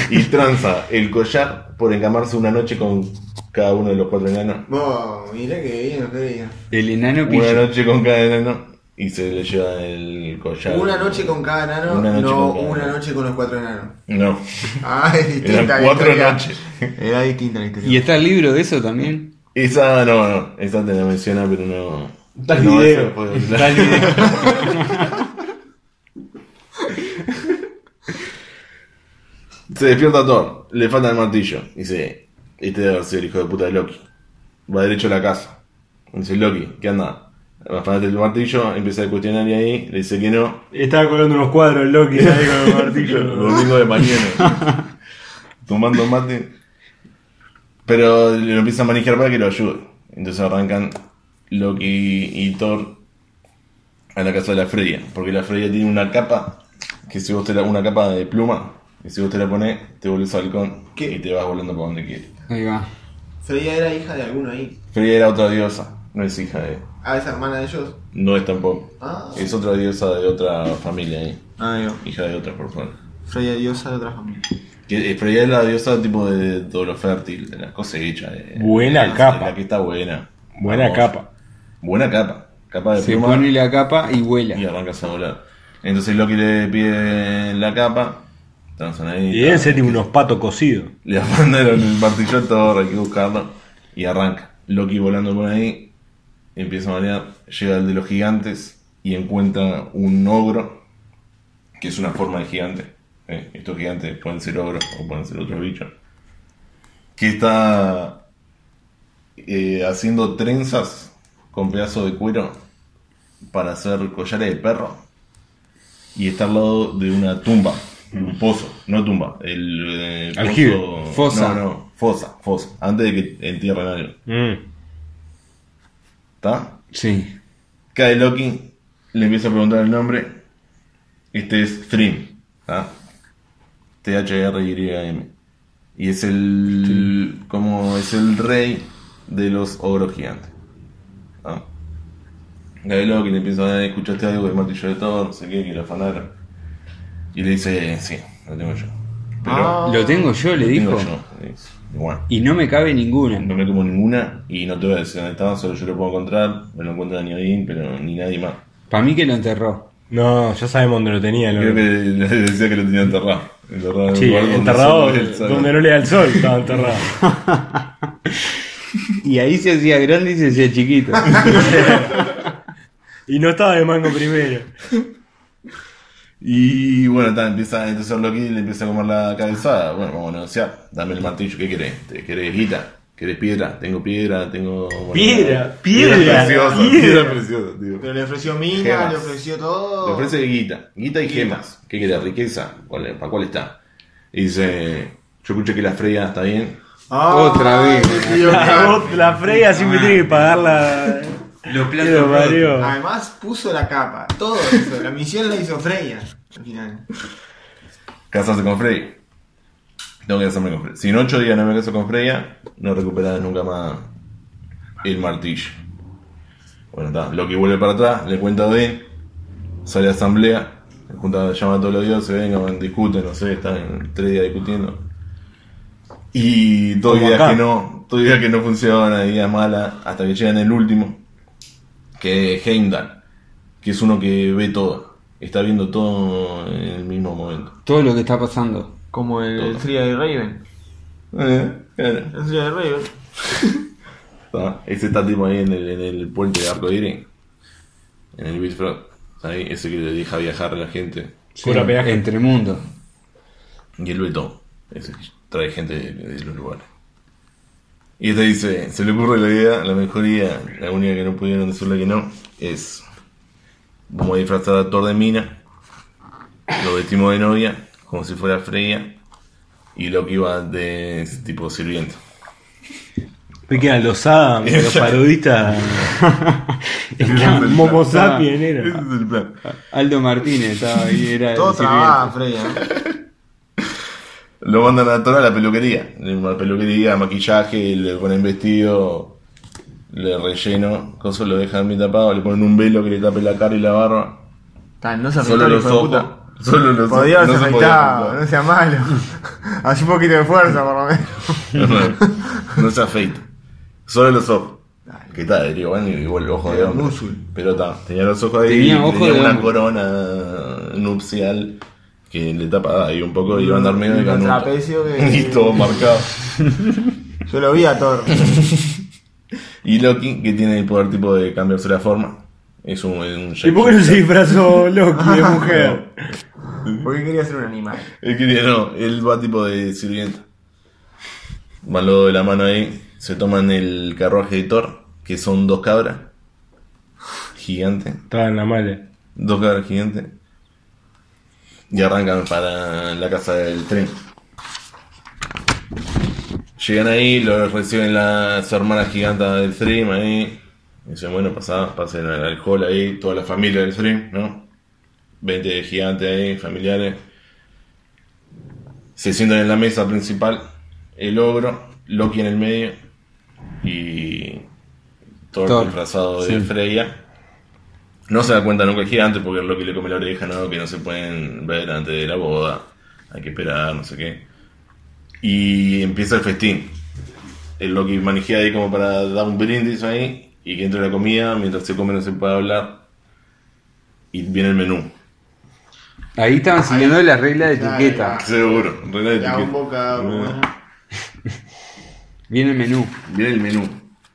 y tranza el collar por encamarse una noche con cada uno de los cuatro enanos. Vos, mirá que bien, bien. El enano Una pillo. noche con cada enano y se le lleva el collar. Una noche con cada enano, Una noche no cada una enano. noche con los cuatro enanos. No. Ah, es distinta Eran la cuatro historia. noches. Era distinta la historia. ¿Y está el libro de eso también? Esa no, no, esa te la menciona, pero no. Está el no, video. esa fue- Está el video. Se despierta Thor, le falta el martillo. Dice, este debe haber sido el hijo de puta de Loki. Va derecho a la casa. Dice Loki, ¿qué anda? Afanate el martillo, empieza a cuestionar y ahí, le dice que no. Estaba colgando unos cuadros Loki ahí con el martillo. Domingo de mañana. tomando mate. Pero lo empieza a manejar para que lo ayude. Entonces arrancan Loki y Thor a la casa de la Freya. Porque la Freya tiene una capa, que si vos te la, una capa de pluma, y si vos te la pones, te vuelves halcón ¿Qué? y te vas volando por donde quieres. Ahí va. Freya era hija de alguno ahí. Freya era otra diosa, no es hija de. Ah, es hermana de ellos. No es tampoco. Ah. Es otra diosa de otra familia ahí. Ah, digo. Hija de otra persona. Freya diosa de otra familia. Que eh, Freya es la diosa tipo de todo lo fértil, de la cosecha. de- Buena de capa. de La que está buena. Buena Vamos. capa. Buena capa. Capa de Se pluma pone la capa y y vuela. arrancas a volar. Entonces Loki le pide la capa. Ahí. Y deben ser tipo unos patos cocidos. Le mandaron el martillo a Thor, hay que buscarlo. Y arranca. Loki volando por ahí. Empieza a marear. Llega el de los gigantes. Y encuentra un ogro. Que es una forma de gigante. Eh, estos gigantes pueden ser ogros o pueden ser otros bichos. Que está eh, haciendo trenzas con pedazos de cuero para hacer collares de perro. Y está al lado de una tumba. Un pozo, no tumba. El eh, Aljibe. pozo- Fosa. No, no, fosa, fosa. Antes de que entierren algo. Mm. ¿Está? Sí. Cae Loki, le empieza a preguntar el nombre. Este es Thrym. ¿ah? T-H-R-Y-M. Y es el. como es el rey de los ogros gigantes. ¿ah? Cae Loki, le empieza a escuchaste algo del martillo de Thor, no sé qué, que lo afanaron. Y le dice, sí, lo tengo yo. Pero Ah. Lo tengo yo, le lo tengo dijo. yo. Le dice, Bueno. Y no me cabe ninguna. No me como ninguna y no te voy a decir dónde estaba, solo yo lo puedo encontrar. Me lo encuentra ni Odín, pero ni nadie más. Para mí que lo enterró. No, ya sabemos dónde lo tenía. Creo que le decía que lo tenía enterrado. Enterrado en un Sí, lugar donde enterrado donde no le da el sol, estaba enterrado. Y ahí se hacía grande y se hacía chiquito. Y no estaba de mango primero. Y bueno, está, empieza entonces Loki le empieza a comer la cabezada. Bueno, vamos a negociar. Dame el martillo, ¿qué querés? ¿Te querés guita? ¿Querés piedra? Tengo piedra, tengo. bueno, Piedra, piedra piedra, preciosa, piedra. piedra preciosa, tío. Pero le ofreció mina, Gemas. le ofreció todo. Le ofrece guita, guita y Guita. gemas. ¿Qué querés? ¿Riqueza? ¿Cuál- ¿Para cuál está? Y dice, yo escuché que la Freya está bien. Ah, Otra vez. pidió La, Freya siempre tiene que pagar la. Los Qué lo parió. Además puso la capa, todo eso. La misión la hizo Freya al final. Casarse con Freya. Tengo que casarme con Freya. Si en ocho días no me caso con Freya, no recuperarás nunca más el martillo. Bueno, está. Loki vuelve para atrás, le cuenta a Odín, sale a asamblea, junta, llama a todos los dioses, vengan, discuten, no sé, están tres días discutiendo. Y días acá. que no, todo día que no funciona, días mala, hasta que llegan el último, que es Heimdall, que es uno que ve todo, está viendo todo en el mismo momento. Todo lo que está pasando. Como el. Tria de Raven. Eh, claro. El Tria de Raven. Ah, Ese está tipo ahí en el, en el puente de Arcoíris, en el Bifrost, ahí, ese que le deja viajar a la gente, Cobra peaje. Entre mundo. y él ve todo, ese que trae gente de, de los lugares. Y este dice, se le ocurre la idea, la mejor idea, la única que no pudieron decirle que no, es, vamos a disfrazar a Thor de mina, lo vestimos de novia, como si fuera Freya, y Loki va de ese tipo sirviente. Me quedan los Adam, los parodistas. Momo Sapien Ese era. es el plan. Aldo Martínez estaba ahí, era Todo trabaja. Freya. Lo mandan a Thor a la peluquería. La peluquería, maquillaje, le ponen vestido, le relleno, cosas lo dejan bien tapado, le ponen un velo que le tape la cara y la barba. Ta, No se Solo los ojos. Solo los ojos. haberse No se afeitado, no sea malo. Así un poquito de fuerza, por lo menos. no se afeita. Solo los ojos. Que está, digo, bueno, igual ojo de El hombre. Pero está, tenía los ojos ahí. Tenía y ojo tenía de una hombre. corona nupcial que le tapa ahí un poco y iba a andar medio Y de canuto. trapecio que- Y todo marcado. Yo lo vi a Thor. Y Loki, que tiene el poder tipo de cambiarse la forma. Es un, es un ¿Y por qué no se disfrazó Loki de mujer? Porque quería ser un animal. Él quería, no, él va tipo de sirvienta. Van dos de la mano ahí, se toman el carruaje de Thor, que son dos cabras. Gigantes. Estaba en la mala. Dos cabras gigantes. Y arrancan para la casa del tren. Llegan ahí, los reciben las hermanas gigantes del stream ahí. Dicen, bueno, pasá, pasen al al hall ahí, toda la familia del stream, ¿no? 20 gigantes ahí, familiares. Se sientan en la mesa principal, el ogro, Loki en el medio y Thor, Thor, disfrazado de sí. Freya. No se da cuenta nunca el gigante porque el Loki le come la oreja, ¿no? Que no se pueden ver antes de la boda. Hay que esperar, no sé qué. Y empieza el festín. El Loki manejea ahí como para dar un brindis ahí y que entre la comida, mientras se come no se puede hablar. Y viene el menú. Ahí estaban siguiendo las reglas de Claro, etiqueta. Seguro, regla de etiqueta. Viene el menú. Viene el menú.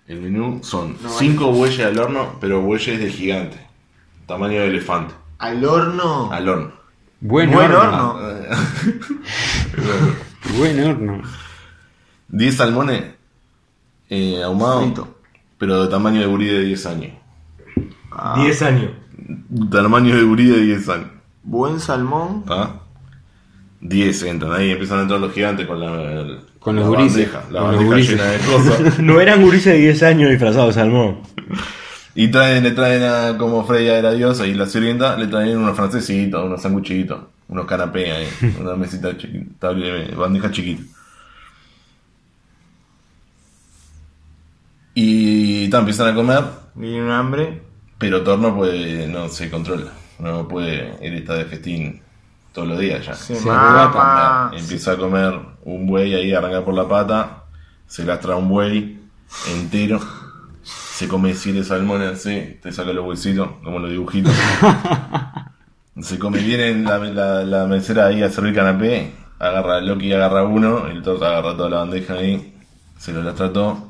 El menú son No, cinco bueyes al horno, pero bueyes de gigante. Tamaño de elefante. Al horno. Al horno. Buen, Buen horno. horno. Buen horno. 10 salmones eh, ahumados. Pero de tamaño de gurí de 10 años. Ah, 10 años. Tamaño de gurí de 10 años. Buen salmón. ¿Ah? 10 entran ahí, empiezan a entrar los gigantes con la, Con la los gurises. bandeja, la Con bandeja llena de cosas. No eran gurises de 10 años disfrazados de salmón. y traen, le traen a como Freya era diosa y la sirvienta, le traen unos francesitos, unos sanguchitos, unos canapés ahí, una mesita chiquita, bandeja chiquita. Y ta, empiezan a comer, Viene un hambre. pero Thor no puede, no se controla, no puede, él está de festín todos los días ya. Se, Se mama. Empieza a comer un buey ahí, arranca por la pata, se lastra un buey entero, se come siete salmones así, te saca los huesitos, como los dibujitos. se come bien en la, la, la mesera ahí a servir canapé, agarra Loki, agarra uno, el Thor agarra toda la bandeja ahí, se lo lastra todo.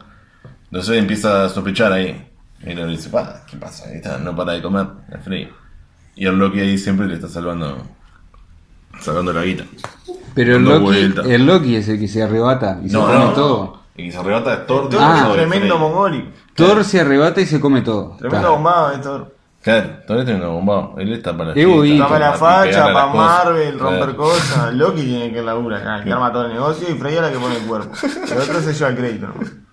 Entonces empieza a sospechar ahí. Y le dice, "Pa, ¿qué pasa? Esta no para de comer, es frío. Y el Loki ahí siempre le está salvando, sacando la guita. Pero el Loki, el Loki es el que se arrebata y se come no, todo. Y se arrebata es Thor. Thor Ah. es tremendo mongólico. Thor se arrebata y se come todo. Tremendo Está. bombado de Thor. Claro, Thor es tremendo bombado. Él está para la facha, para cosas. Marvel, romper Claro. cosas. Loki tiene que labura acá, que arma todo el negocio y Freya la que pone el cuerpo. El otro se lleva el crédito. ¿no?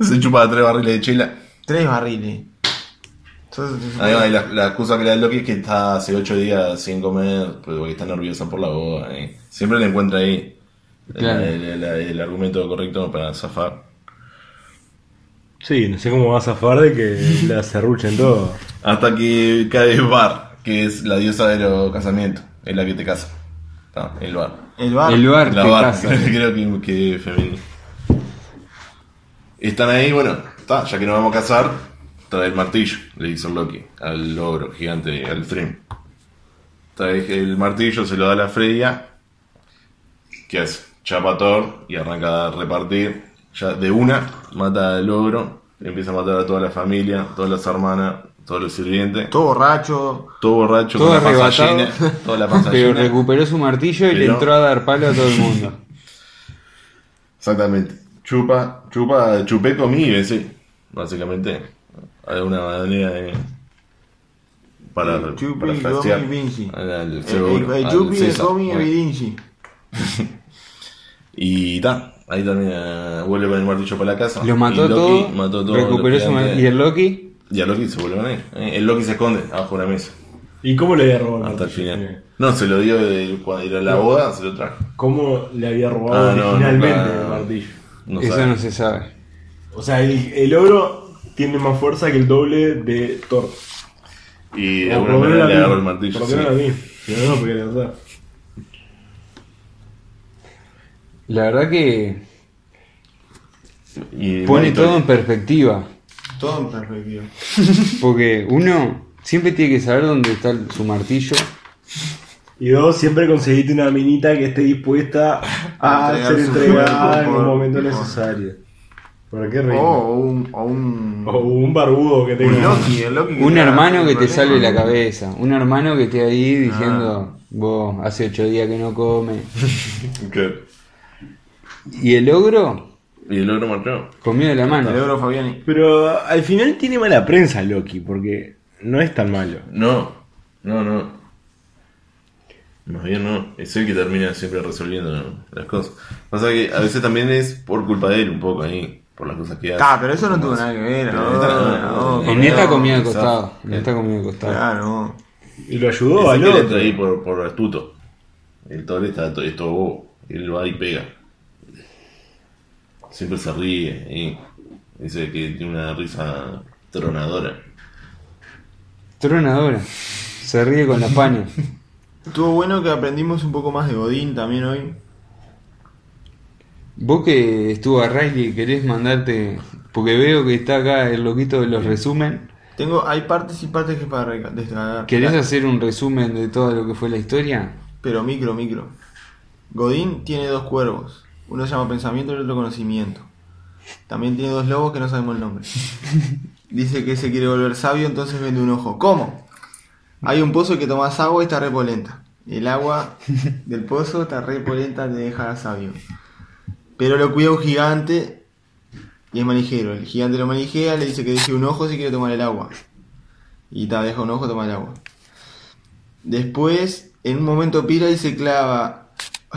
Se chupa tres barriles de chela. Tres barriles. Va, y la, la excusa que le da Loki es que está hace ocho días sin comer, pues, porque está nerviosa por la boda. eh. Siempre le encuentra ahí el- Claro. el, el- el argumento correcto para zafar. Sí, no sé cómo vas a zafar de que la cerruchen todo. Hasta que cae Bar, que es la diosa de los casamientos. Es la que te casa. El Bar. el bar. El bar La te Bar, casa. creo que, que es femenino. Están ahí, bueno, está, ya que nos vamos a casar, trae el martillo, le dice el Loki, al logro gigante, al Thrym. Trae el martillo, se lo da a la Freya. ¿Qué hace? Chapa a Thor y arranca a repartir. Ya de una, mata al logro, empieza a matar a toda la familia, todas las hermanas, todos los sirvientes. Todo borracho. Todo borracho, Todo con la llena. Toda la panza Pero llena. recuperó su martillo y le entró a dar palo a todo el mundo. Exactamente. Chupa, chupa, chupé, comí y vencí. Básicamente, hay una manera de. Para, Chupi, para comi, fastidiar vinci. al, al El, seguro, el, el al Chupi, el César. Comi, el Bueno, Vinci. Y ta, ahí termina, vuelve con el martillo para la casa. Lo mató y Loki todo, mató todo recuperó su mar- ¿Y el Loki? Y a Loki se vuelve con él. ¿eh? El Loki se esconde abajo de la mesa. ¿Y cómo le había robado el Hasta el martillo? final. No, se lo dio de- cuando era la boda, se lo trajo. ¿Cómo le había robado Ah, no, originalmente nunca- el martillo? No Eso sabe. no se sabe. O sea, el, el ogro tiene más fuerza que el doble de Thor. Y de alguna por lo menos manera le la agarró el martillo. Por lo menos sí. vi. Pero no, porque la verdad. La verdad que Y pone todo en perspectiva. Todo en perspectiva. Porque uno siempre tiene que saber dónde está su martillo. Y dos, siempre conseguiste una minita que esté dispuesta a A entregar ser entregada en un momento por- necesario. ¿Por qué O, reír? o un. O un. O un barbudo que un tenga. Loki, el Loki que Un hermano que te salve la cabeza. Un hermano que esté ahí diciendo, vos, hace ocho días que no come. ¿Qué? Y el ogro Y el ogro marchó. comió de la mano. El Euro Fabiani. Pero al final tiene mala prensa Loki, porque no es tan malo. No, no, no. Más bien no. Es el que termina siempre resolviendo las cosas. Pasa que a veces también es por culpa de él un poco ahí. Por las cosas que hace. Ah, pero eso no tuvo nada que ver. No, no, no, no, En esta comía de costado. En esta comía de costado. Claro. Y lo ayudó al otro. entra ahí por, por astuto. El Thor está todo, es todo bobo. Él va y pega. Siempre se ríe. Y dice que tiene una risa tronadora. Tronadora. Se ríe con la paña. Estuvo bueno que aprendimos un poco más de Godín también hoy. Vos que estuvo a Riley, querés mandarte. Porque veo que está acá el loquito de los resumen. Tengo, hay partes y partes que para descargar. ¿Querés hacer un resumen de todo lo que fue la historia? Pero micro, micro. Godín tiene dos cuervos. Uno se llama pensamiento y el otro conocimiento. También tiene dos lobos que no sabemos el nombre. Dice que se quiere volver sabio, entonces vende un ojo. ¿Cómo? Hay un pozo que tomas agua y está repolenta. El agua del pozo está repolenta, te deja sabio. Pero lo cuida un gigante y es manijero. El gigante lo manijea, le dice que deje un ojo si quiere tomar el agua. Y te deja un ojo, toma el agua. Después, en un momento pira y se clava,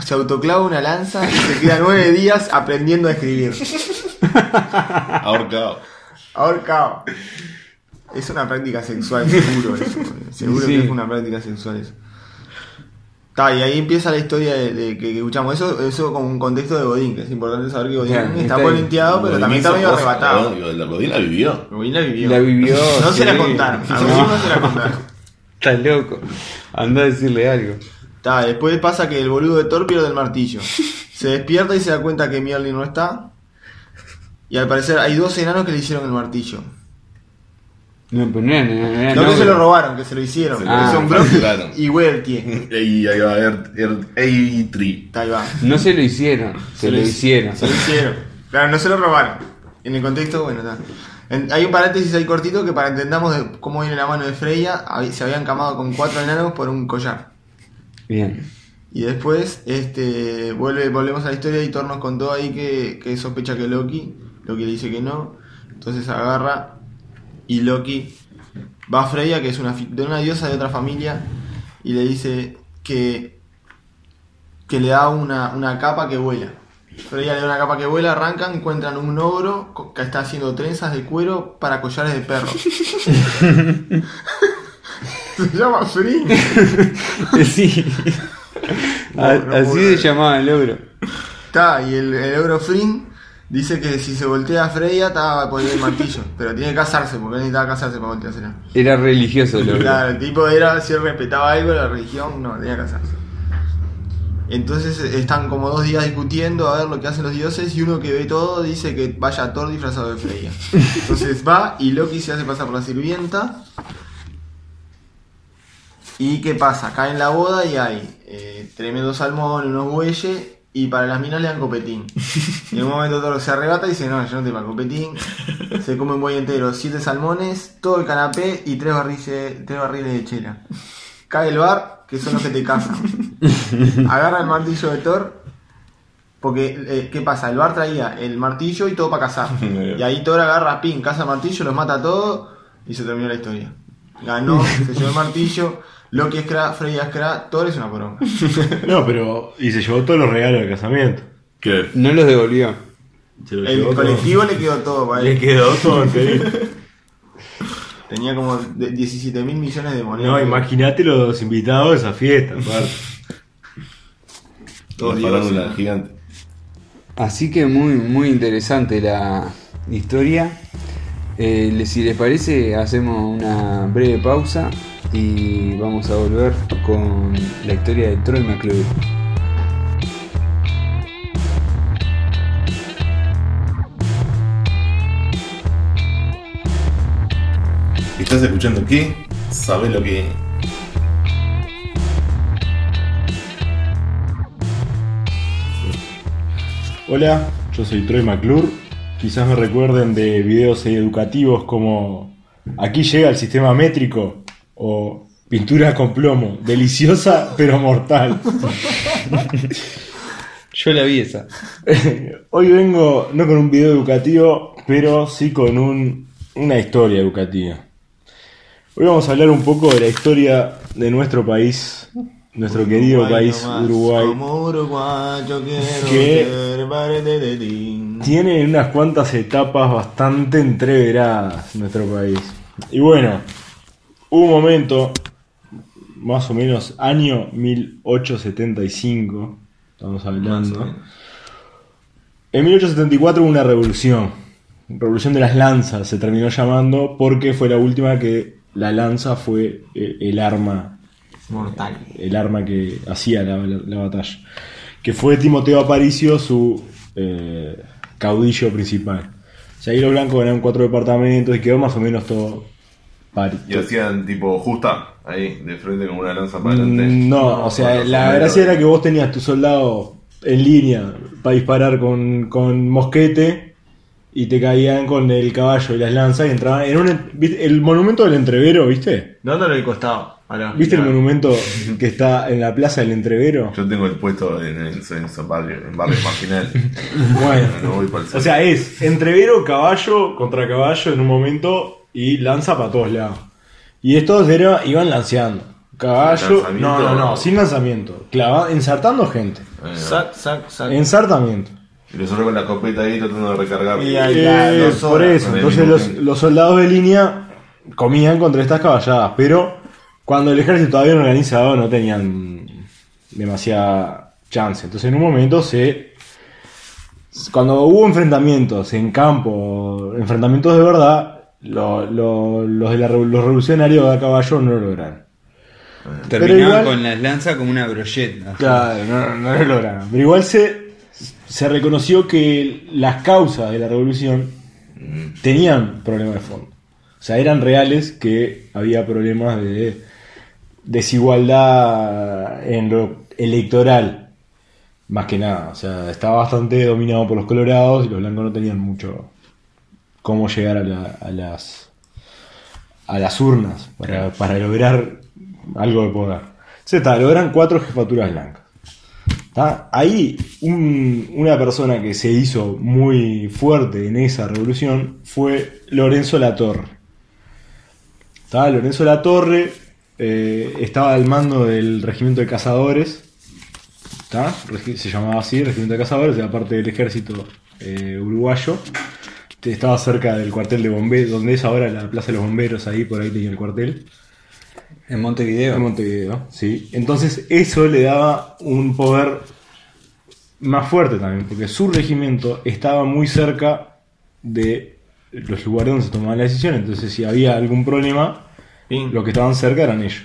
se autoclava una lanza y se queda nueve días aprendiendo a escribir. Ahorcado. Ahorcado. Es una práctica sexual, seguro eso. Seguro Sí. que es una práctica sexual eso. Ta, y ahí empieza la historia de, de que, que escuchamos eso, eso con un contexto de Godín, que es importante saber que Godín Claro, está polenteado, pero también está medio arrebatado. Godín la vivió. Godín la vivió. La vivió, No se la contaron. A No. Se la contaron. Estás loco. Anda a decirle algo. Ta, después pasa que el boludo de Thor pierde el martillo. Se despierta y se da cuenta que Mjolnir no está. Y al parecer hay dos enanos que le hicieron el martillo. No, pero no, no, no, no, No, no, que se lo robaron, que se lo hicieron. Se lo son facturaron. Brock y Weltie. Y ahí va a haber el Eitri. Ahí va. No se lo hicieron, se, lo hicieron. Se lo hicieron. Claro, no se lo robaron. En el contexto, bueno, está. En- hay un paréntesis ahí cortito que para entendamos de cómo viene la mano de Freya, se habían camado con cuatro enanos por un collar. Bien. Y después, este, vuelve, volvemos a la historia y Thor nos contó ahí que, que sospecha que Loki, Loki le dice que no, entonces agarra y Loki va a Freya, que es una, de una diosa de otra familia, y le dice que, que le da una, una capa que vuela. Freya le da una capa que vuela, arrancan, encuentran un ogro que está haciendo trenzas de cuero para collares de perro. Se llama Free. Sí. No, A- no así se llamaba el ogro. Está, y el, el Euro Flynn dice que si se voltea a Freya, está va a poner el martillo. Pero tiene que casarse, porque él necesitaba casarse para volteársela. Era religioso el ogro. Claro, el tipo era, si él respetaba algo, la religión, no, tenía que casarse. Entonces están como dos días discutiendo a ver lo que hacen los dioses y uno que ve todo dice que vaya Thor disfrazado de Freya. Entonces va y Loki se hace pasar por la sirvienta. ¿Y qué pasa? Cae en la boda y hay eh, tremendo salmón, unos bueyes y para las minas le dan copetín. Y en un momento Thor se arrebata y dice, no, yo no te para copetín. Se come un buey entero, siete salmones, todo el canapé y tres barriles, tres barriles de chela. Cae el bar, que son los que te cazan. Agarra el martillo de Thor. Porque, eh, ¿qué pasa? El bar traía el martillo y todo para cazar. Y ahí Thor agarra, pin, caza el martillo, los mata a todos y se terminó la historia. Ganó, se llevó el martillo. Loki es cra, Freya es cra, Thor es una poronga. No, pero. Y se llevó todos los regalos del casamiento. ¿Qué? No los devolvió. Se lo El llevó todo. colectivo le quedó todo para Le él. quedó todo. Tenía como de- 17 mil millones de monedas. No, imagínate los invitados de esa fiesta, aparte. Todos La farándula dioses. gigante. Así que muy, muy interesante la historia. Eh, le- si les parece, hacemos una breve pausa y vamos a volver con la historia de Troy McClure. ¿Estás escuchando qué? ¿Sabes lo que.? Hola, yo soy Troy McClure. Quizás me recuerden de videos educativos como Aquí llega el sistema métrico o Pintura con plomo, deliciosa pero mortal. Yo la vi esa. Hoy vengo no con un video educativo, pero sí con un- una historia educativa. Hoy vamos a hablar un poco de la historia de nuestro país, nuestro querido Uruguay país nomás, Uruguay. Como uruguayo quiero Que- ser parte de ti. Tiene unas cuantas etapas bastante entreveradas nuestro país. Y bueno, un momento, más o menos año 1875, estamos hablando. En 1874 hubo una revolución, revolución de las lanzas se terminó llamando porque fue la última que la lanza fue eh, el arma Mortal. el arma que hacía la, la- la batalla. Que fue Timoteo Aparicio su eh, caudillo principal. O sea, ahí los blancos ganaron cuatro departamentos y quedó más o menos todo pari- Y hacían tipo justa, ahí, de frente con una lanza para adelante. Mm, No, o sea, la gracia era que vos tenías tu soldado en línea para disparar con, con mosquete y te caían con el caballo y las lanzas y entraban en un... ¿viste? El monumento del entrevero, ¿viste? ¿Dónde lo costado? Ahora, ¿Viste el monumento que está en la plaza del entrevero? Yo tengo el puesto en, en, en barrio, en barrio marginal. Bueno, No voy para el O sea, es entrevero, caballo contra caballo en un momento y lanza para todos lados. Y estos era, iban lanceando. Caballo. ¿Lanzamiento? No, no, no, sin lanzamiento. Clava, ensartando gente. Eh, Sac, sac, sac. Ensartamiento. Y nosotros con la copeta ahí tratando de recargar. Y ahí- Eh, dos por horas eso, entonces los, los soldados de línea comían contra estas caballadas, pero cuando el ejército todavía no organizado no tenían demasiada chance. Entonces en un momento se... Cuando hubo enfrentamientos en campo, enfrentamientos de verdad, lo- lo- los, de la, los revolucionarios de a caballo no lo lograron. Terminaban igual- con las lanzas como una brocheta. Claro, no, no lo lograron. Pero igual se, se reconoció que las causas de la revolución tenían problemas de fondo. O sea, eran reales que había problemas de desigualdad en lo electoral. Más que nada. O sea, estaba bastante dominado por los colorados y los blancos no tenían mucho cómo llegar a, la- a las a las urnas para, para lograr algo de poder. Está, logran cuatro jefaturas blancas. ¿Tá? Ahí un- una persona que se hizo muy fuerte en esa revolución fue Lorenzo Latorre. ¿Tá? Lorenzo Latorre eh, estaba al mando del regimiento de cazadores. ¿tá? Se llamaba así, regimiento de cazadores, era parte del ejército eh, uruguayo. Estaba cerca del cuartel de bomberos, donde es ahora la Plaza de los Bomberos, ahí por ahí tenía el cuartel. En Montevideo. En Montevideo, sí. Entonces eso le daba un poder más fuerte también, porque su regimiento estaba muy cerca de los lugares donde se tomaban las decisiones. Entonces si había algún problema, Pin. los que estaban cerca eran ellos.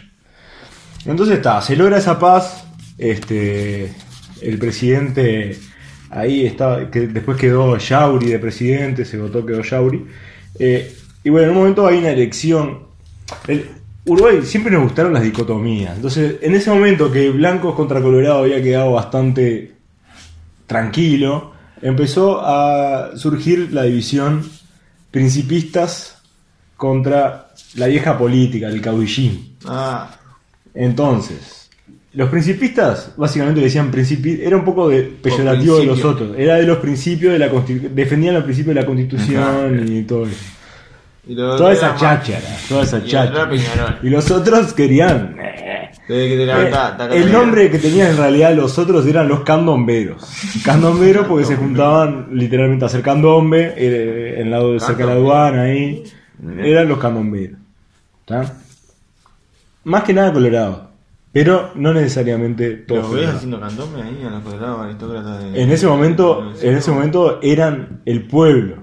Entonces está, se logra esa paz, este, el presidente ahí estaba, que después quedó Yauri de presidente, se votó, quedó Yauri. Eh, y bueno, en un momento hay una elección. El, Uruguay siempre nos gustaron las dicotomías. Entonces, en ese momento que Blancos contra Colorado había quedado bastante tranquilo, empezó a surgir la división principistas contra la vieja política, el caudillismo. Ah, Entonces, los principistas básicamente le decían principi era un poco de peyorativo de los otros, era de los principios de la constitu- defendían los principios de la constitución y todo eso. y Toda esa cháchara, toda esa y cháchara. Y los otros querían eh, eh, el nombre que tenían en realidad los otros eran los candomberos. Candomberos porque se juntaban literalmente a hacer candombe, eh, en lado de cerca de la aduana ahí. Eran los candomberos. Más que nada colorado. Pero no necesariamente todos. ¿Los ves haciendo candombe ahí a los colorados aristócratas de... En ese momento, en ese momento eran el pueblo.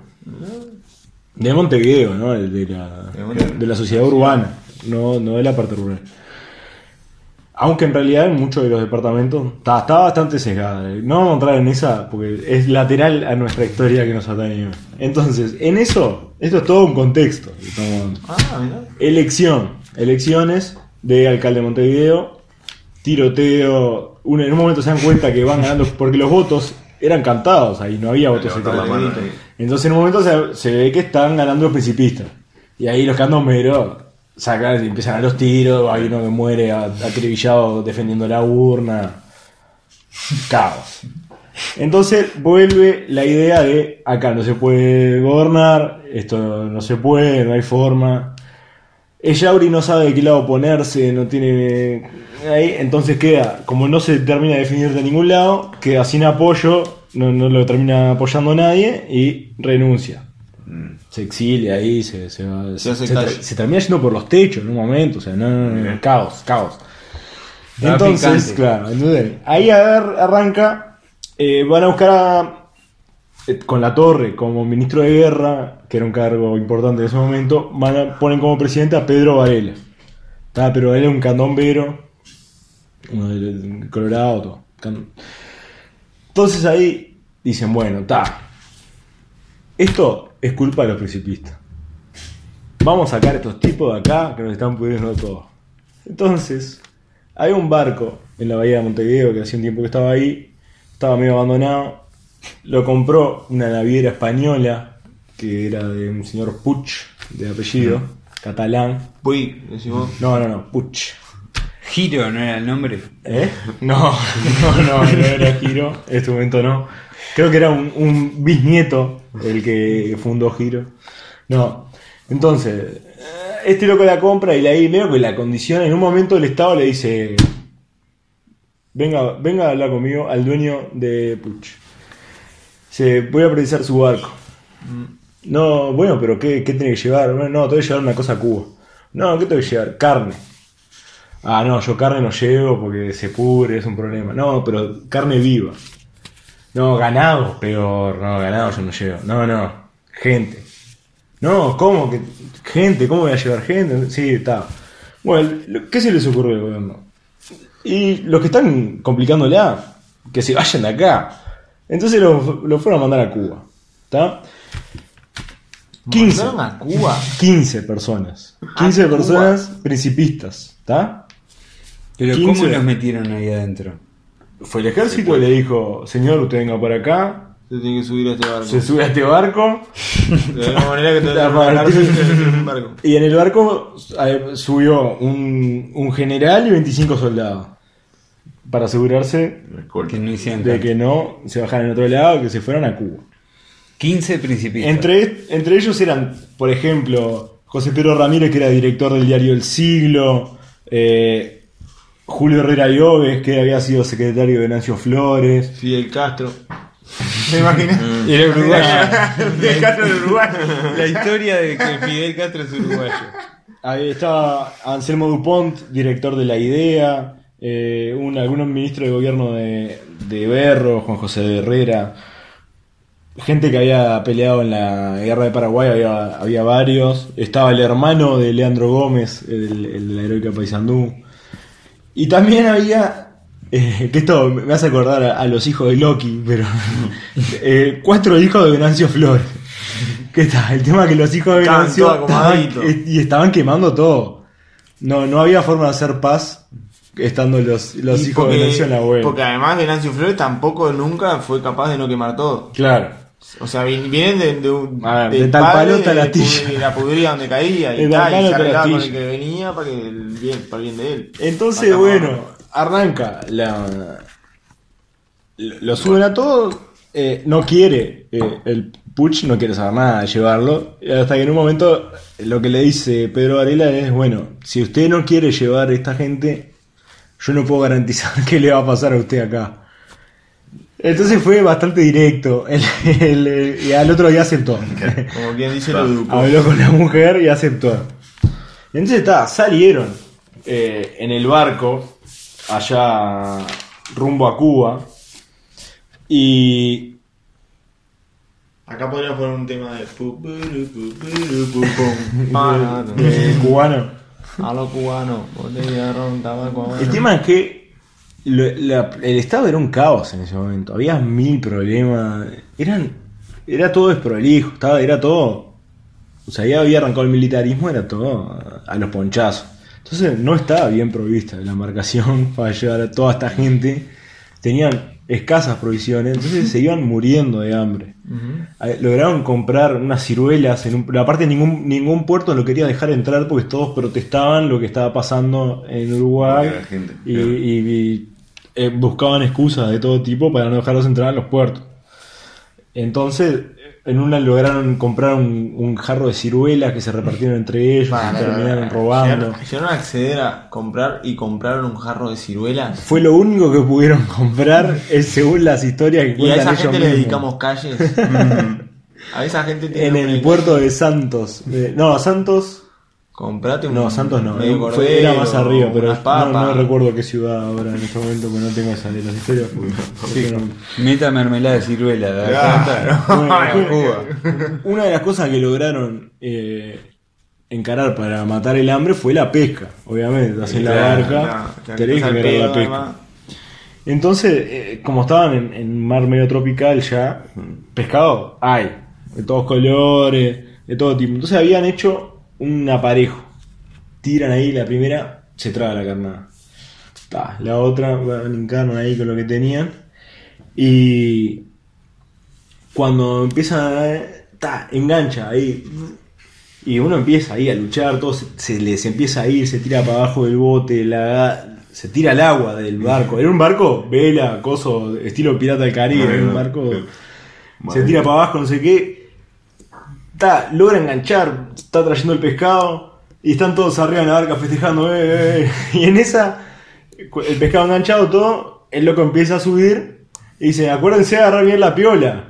De Montevideo, ¿no? De la, De Montevideo. de la sociedad urbana, no, no de la parte rural. Aunque en realidad en muchos de los departamentos está, está bastante sesgada. No vamos a entrar en esa porque es lateral a nuestra historia que nos atañe. Entonces, en eso, esto es todo un contexto. Estamos- Ah, mirá. Elección. Elecciones de alcalde de Montevideo. Tiroteo. En un momento se dan cuenta que van ganando porque los votos eran cantados ahí, no había votos secretos. Entonces en un momento se, se ve que están ganando los principistas. Y ahí los candomberos sacan, empiezan a los tiros, hay uno que muere acribillado defendiendo la urna. Caos. Entonces vuelve la idea de acá no se puede gobernar, esto no se puede, no hay forma. El Yauri no sabe de qué lado ponerse, no tiene. Ahí, entonces queda, como no se termina de definir de ningún lado, queda sin apoyo, no, no lo termina apoyando nadie y renuncia. Se exilia ahí, se, se, va- Se se tra- calle. se termina yendo por los techos en un momento, o sea, no, no, no, Bien. caos, caos. Entonces, picante. claro, entonces, ahí ar- arranca, eh, van a buscar a, eh, con la torre como ministro de guerra, que era un cargo importante en ese momento, van a, ponen como presidente a Pedro Varela. Está, Pedro Varela es un candombero, uno de, Colorado. Can- Entonces ahí dicen, bueno, está. Esto es culpa de los principistas. Vamos a sacar a estos tipos de acá que nos están pudriendo todo. Entonces, hay un barco en la bahía de Montevideo que hacía un tiempo que estaba ahí, estaba medio abandonado. Lo compró una naviera española que era de un señor Puig, de apellido, catalán. Uy, decimos. No, no, no, Puig. Giro, ¿no era el nombre? ¿Eh? No, no, no, no era Giro, en este momento no. Creo que era un, un bisnieto el que fundó Giro. No, entonces, eh, este loco la compra y ahí veo que la condición, en un momento el Estado le dice, venga, venga a hablar conmigo al dueño de Puch. Se voy a precisar su barco. No, bueno, pero ¿qué, qué tiene que llevar? No, no, te voy a llevar una cosa a Cuba. No, ¿qué te voy a llevar? Carne. Ah, no, yo carne no llevo porque se pudre, es un problema. No, pero carne viva. No, ganado, peor. No, ganado yo no llevo. No, no, gente. No, ¿cómo que gente? ¿Cómo voy a llevar gente? Sí, está. Bueno, ¿qué se les ocurre al gobierno? Y los que están complicándola, que se vayan de acá. Entonces lo, lo fueron a mandar a Cuba. ¿Está? 15. ¿Mandaron a Cuba? 15 personas. 15 Cuba. personas principistas. ¿Está? Pero 15. ¿cómo los metieron ahí adentro? Fue el ejército y le dijo, señor, usted venga por acá, Se tiene que subir a este barco. se sube a este barco De la misma manera que te barco. y en el barco subió un, un general y 25 soldados para asegurarse Que no hicieron de tanto. que no se bajaran en otro lado, que se fueran a Cuba. 15 principistas. Entre, entre ellos eran, por ejemplo, José Pedro Ramírez, que era director del diario El Siglo, eh, Julio Herrera Lloves, que había sido secretario de Nancio Flores, Fidel Castro. ¿Me imaginas? Y era uruguayo. Fidel Castro de Uruguay. La historia de que Fidel Castro es uruguayo. Ahí estaba Anselmo Dupont, director de La Idea, eh, un, algunos ministros de gobierno de, de Berro, Juan José de Herrera, gente que había peleado en la guerra de Paraguay, había, había varios. Estaba el hermano de Leandro Gómez, el, el de la heroica Paysandú. Y también había Eh, que esto me hace acordar a, a los hijos de Loki, pero. eh, cuatro hijos de Venancio Flores. ¿Qué está? El tema es que los hijos de Venancio. estaban- y estaban quemando todo. No, no había forma de hacer paz estando los, los hijos de Venancio en la web. Porque además Venancio Flores tampoco nunca fue capaz de no quemar todo. Claro. O sea, vi- vienen de, de, un- A ver, del de tal palo está la de la pudría donde caía y, tal, y se arreglaba con el que venía para, que el bien, para el bien de él. Entonces, bueno, arranca la. Lo suben a todos. eh, no quiere. eh, el Puch no quiere saber nada de llevarlo. Hasta que en un momento lo que le dice Pedro Varela es: bueno, si usted no quiere llevar a esta gente, yo no puedo garantizar qué le va a pasar a usted acá. Entonces fue bastante directo. El- el- el- y al otro día aceptó. Como quien dice, lo educó. Habló con la mujer y aceptó. Entonces está, salieron eh, en el barco allá rumbo a Cuba y Acá podríamos poner un tema de. cubano. A ron, tabaco. El tema es que lo- la- el estado era un caos en ese momento. Había mil problemas. Eran, era todo desprolijo. Estaba, era todo. O sea, ya había arrancado el militarismo, era todo a, a los ponchazos. Entonces no estaba bien provista la embarcación para llevar a toda esta gente. Tenían escasas provisiones, entonces se iban muriendo de hambre. Eh, Lograron comprar unas ciruelas. En un, aparte, ningún, ningún puerto lo quería dejar entrar porque todos protestaban lo que estaba pasando en Uruguay gente, y, claro. y- y, eh, buscaban excusas de todo tipo para no dejarlos entrar a los puertos. Entonces, en una lograron comprar un, un jarro de ciruelas que se repartieron entre ellos y terminaron robando. Llegaron, a acceder a comprar y compraron un jarro de ciruelas. Fue lo único que pudieron comprar, es según las historias que Y a cuentan esa gente le dedicamos calles. a esa gente tiene En el puerto de Santos. No, Santos. Comprate un. No, Santos no. medio fue- era más arriba, pero unas no, papas. no recuerdo qué ciudad ahora en este momento, porque no tengo esa de las historias. porque- porque no- Meta mermelada de ciruela. Bueno, Cuba. Una de las cosas que lograron eh, encarar para matar el hambre fue la pesca, obviamente. Hacer la Claro, barca, tenés que encarar la pesca. además. Entonces, eh, como estaban en, en mar medio tropical ya, pescado hay, de todos colores, de todo tipo. Entonces habían hecho un aparejo. Tiran ahí la primera, se traga la carnada. Ta, la otra, encarnan ahí con lo que tenían. Y cuando empiezan a... Ta, engancha ahí. Y uno empieza ahí a luchar, todo se, se les empieza a ir, se tira para abajo del bote, la, se tira al agua del barco. Era un barco, vela, coso, estilo pirata del Caribe, era un barco. Se tira para abajo, no sé qué. Logra enganchar, está trayendo el pescado y están todos arriba en la barca festejando. eh, eh, eh. Y en esa, el pescado enganchado, todo, el loco empieza a subir y dice: Acuérdense de agarrar bien la piola.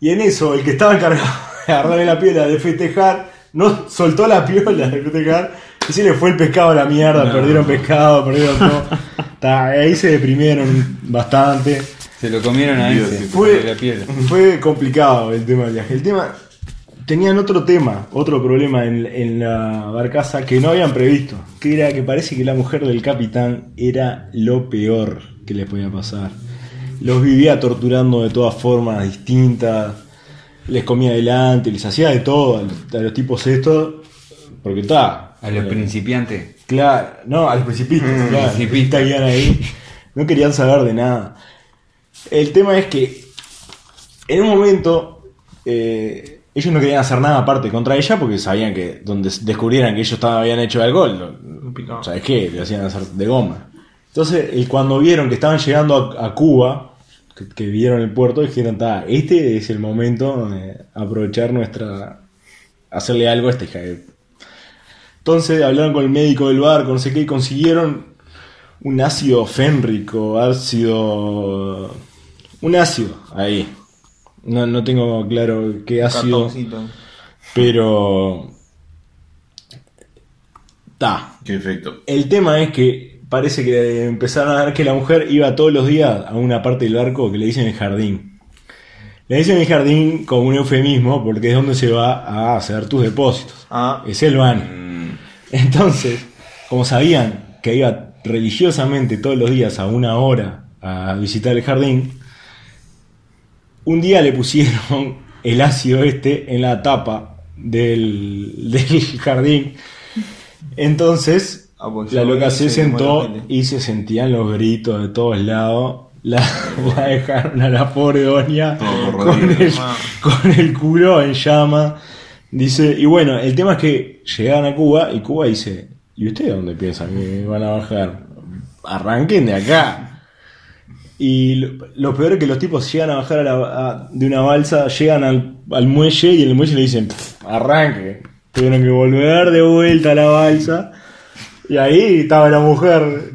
Y en eso, el que estaba encargado de agarrar la piola, de festejar, no soltó la piola de festejar y se le fue el pescado a la mierda. Perdieron pescado, perdieron todo. Ta, ahí se deprimieron bastante. Se lo comieron a ese. Fue, de la piel. fue complicado el tema del viaje. El tema. Tenían otro tema, otro problema en, en la barcaza que no habían previsto. Que era que parece que la mujer del capitán era lo peor que les podía pasar. Los vivía torturando de todas formas distintas. Les comía adelante, les hacía de todo a los, los tipos estos. Porque está. A los principiantes. Claro, no, a los principistas, claro, principistas. iban ahí. No querían saber de nada. El tema es que en un momento eh, ellos no querían hacer nada aparte contra ella porque sabían que donde descubrieran que ellos estaban, habían hecho lo- Picado. ¿sabes qué? Le hacían hacer de goma. Entonces, el- cuando vieron que estaban llegando a, a Cuba, que, que vieron el puerto, dijeron, "Ta, este es el momento de aprovechar nuestra... hacerle algo a esta hija de entonces hablaron con el médico del barco, no sé qué, y consiguieron un ácido fénrico, ácido. Un ácido, ahí. No, no tengo claro qué ácido, Cartoncito. pero. Ta. Qué efecto. El tema es que parece que empezaron a ver que la mujer iba todos los días a una parte del barco que le dicen el jardín. Le dicen el jardín como un eufemismo porque es donde se va a hacer tus depósitos. Ah, Es el baño. Mm, Entonces, como sabían que iba religiosamente todos los días a una hora a visitar el jardín, un día le pusieron el ácido este en la tapa del, del jardín. Entonces, Ah, pues la loca se sentó y se sentían los gritos de todos lados. La, la dejaron a la pobre doña con el, con el culo en llama. Dice, y bueno, el tema es que llegaron a Cuba y Cuba dice, ¿y ustedes dónde piensan que van a bajar? Arranquen de acá. Y lo, lo peor es que los tipos llegan a bajar a la- a- de una balsa, llegan al, al muelle y en el muelle le dicen, "Pff, arranque. Tuvieron que volver de vuelta a la balsa. Y ahí estaba la mujer.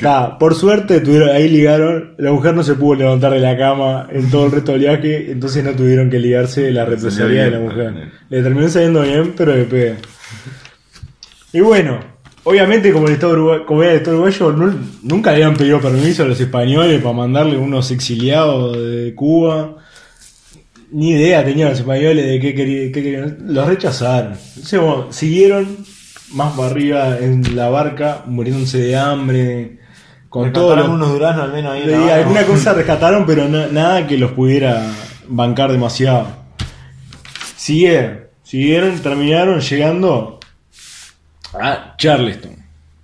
Ta, por suerte tuvieron, ahí ligaron. La mujer no se pudo levantar de la cama en todo el resto del viaje, entonces no tuvieron que ligarse la represalia de la mujer. Le terminó saliendo bien, pero de pedo. Y bueno, obviamente como el Estado como era el Estado uruguayo, nu- nunca le habían pedido permiso a los españoles para mandarle unos exiliados de Cuba. Ni idea tenían los españoles de qué, querí- qué querían. Los rechazaron. Entonces, bueno, siguieron más para arriba en la barca, muriéndose de hambre, con todo lo- unos duraznos al menos ahí. alguna cosa rescataron, pero na- nada que los pudiera bancar demasiado. Siguieron, siguieron, terminaron llegando a Charleston.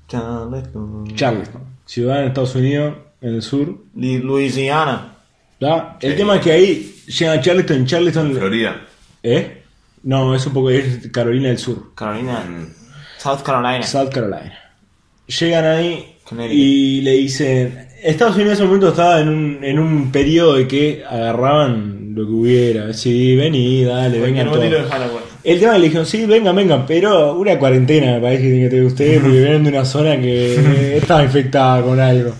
Charleston. Charleston, ciudad en Estados Unidos, en el sur. Louisiana. ¿tá? El tema es que ahí llegan a Charleston, en Charleston. Florida. ¿Eh? No, es un poco es Carolina del Sur, Carolina. South Carolina. South Carolina. Llegan ahí y le dicen. Estados Unidos en ese momento estaba en un, en un periodo de que agarraban lo que hubiera. Sí, vení, dale, vengan todos. El tema le dijeron, sí, vengan, vengan, pero una cuarentena me parece que tiene que tener ustedes porque vienen de una zona que estaba infectada con algo.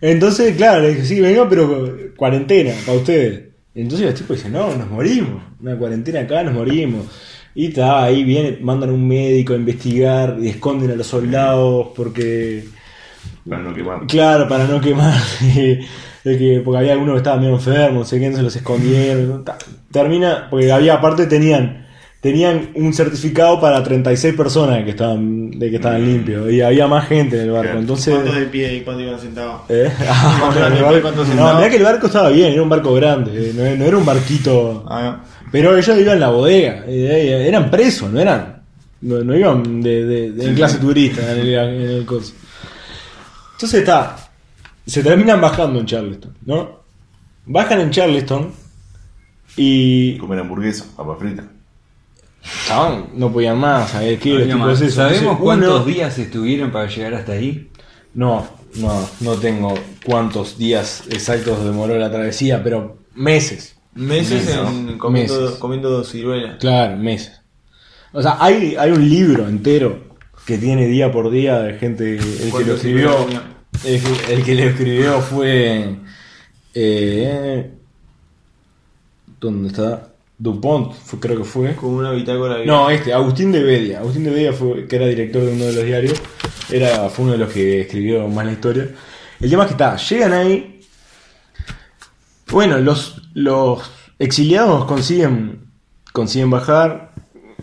Entonces, claro, le dije, sí, vengan, pero cuarentena para ustedes. Entonces los tipos dicen, no, nos morimos. Una cuarentena acá, nos morimos. Y está, ahí viene, mandan un médico a investigar y esconden a los soldados porque Para no quemar. Claro, para no quemar. de que, porque había algunos que estaban medio enfermos, no sé quién se los escondieron. Termina, porque había aparte tenían tenían un certificado para 36 personas que estaban de que estaban limpios y había más gente en el barco. Entonces, ¿Cuántos de pie y cuántos iban sentados? ¿Eh? Ah, ¿Cuántos pie, barco- cuántos no, sentados? mirá que el barco estaba bien, era un barco grande, eh, no, no era un barquito. Ah, Pero ellos iban en la bodega, eh, eran presos, no eran. No, no iban de, de- de- en clase turista en el, en el coso. Entonces está. Se terminan bajando en Charleston, ¿no? Bajan en Charleston y. Comer hamburguesa, papa frita. Chabón, no podían más, ¿sabes qué? Tipos más. esos. ¿Sabemos Entonces, cuántos uno- días estuvieron para llegar hasta ahí? No, no, no tengo cuántos días exactos demoró la travesía, pero meses. Meses Meses, en, comiendo, Meses. comiendo ciruelas. Claro, meses. O sea, hay, hay un libro entero que tiene día por día de gente. El que lo ¿Cuántos escribió. ciruelas El que, el que lo escribió fue. Eh, ¿Dónde está? Dupont, fue- creo que fue. Con una bitácora. No, este, Agustín de Bedia. Agustín de Bedia fue, que era director de uno de los diarios, era, fue uno de los que escribió más la historia. El tema es que está, llegan ahí. Bueno, los, los exiliados consiguen, consiguen bajar,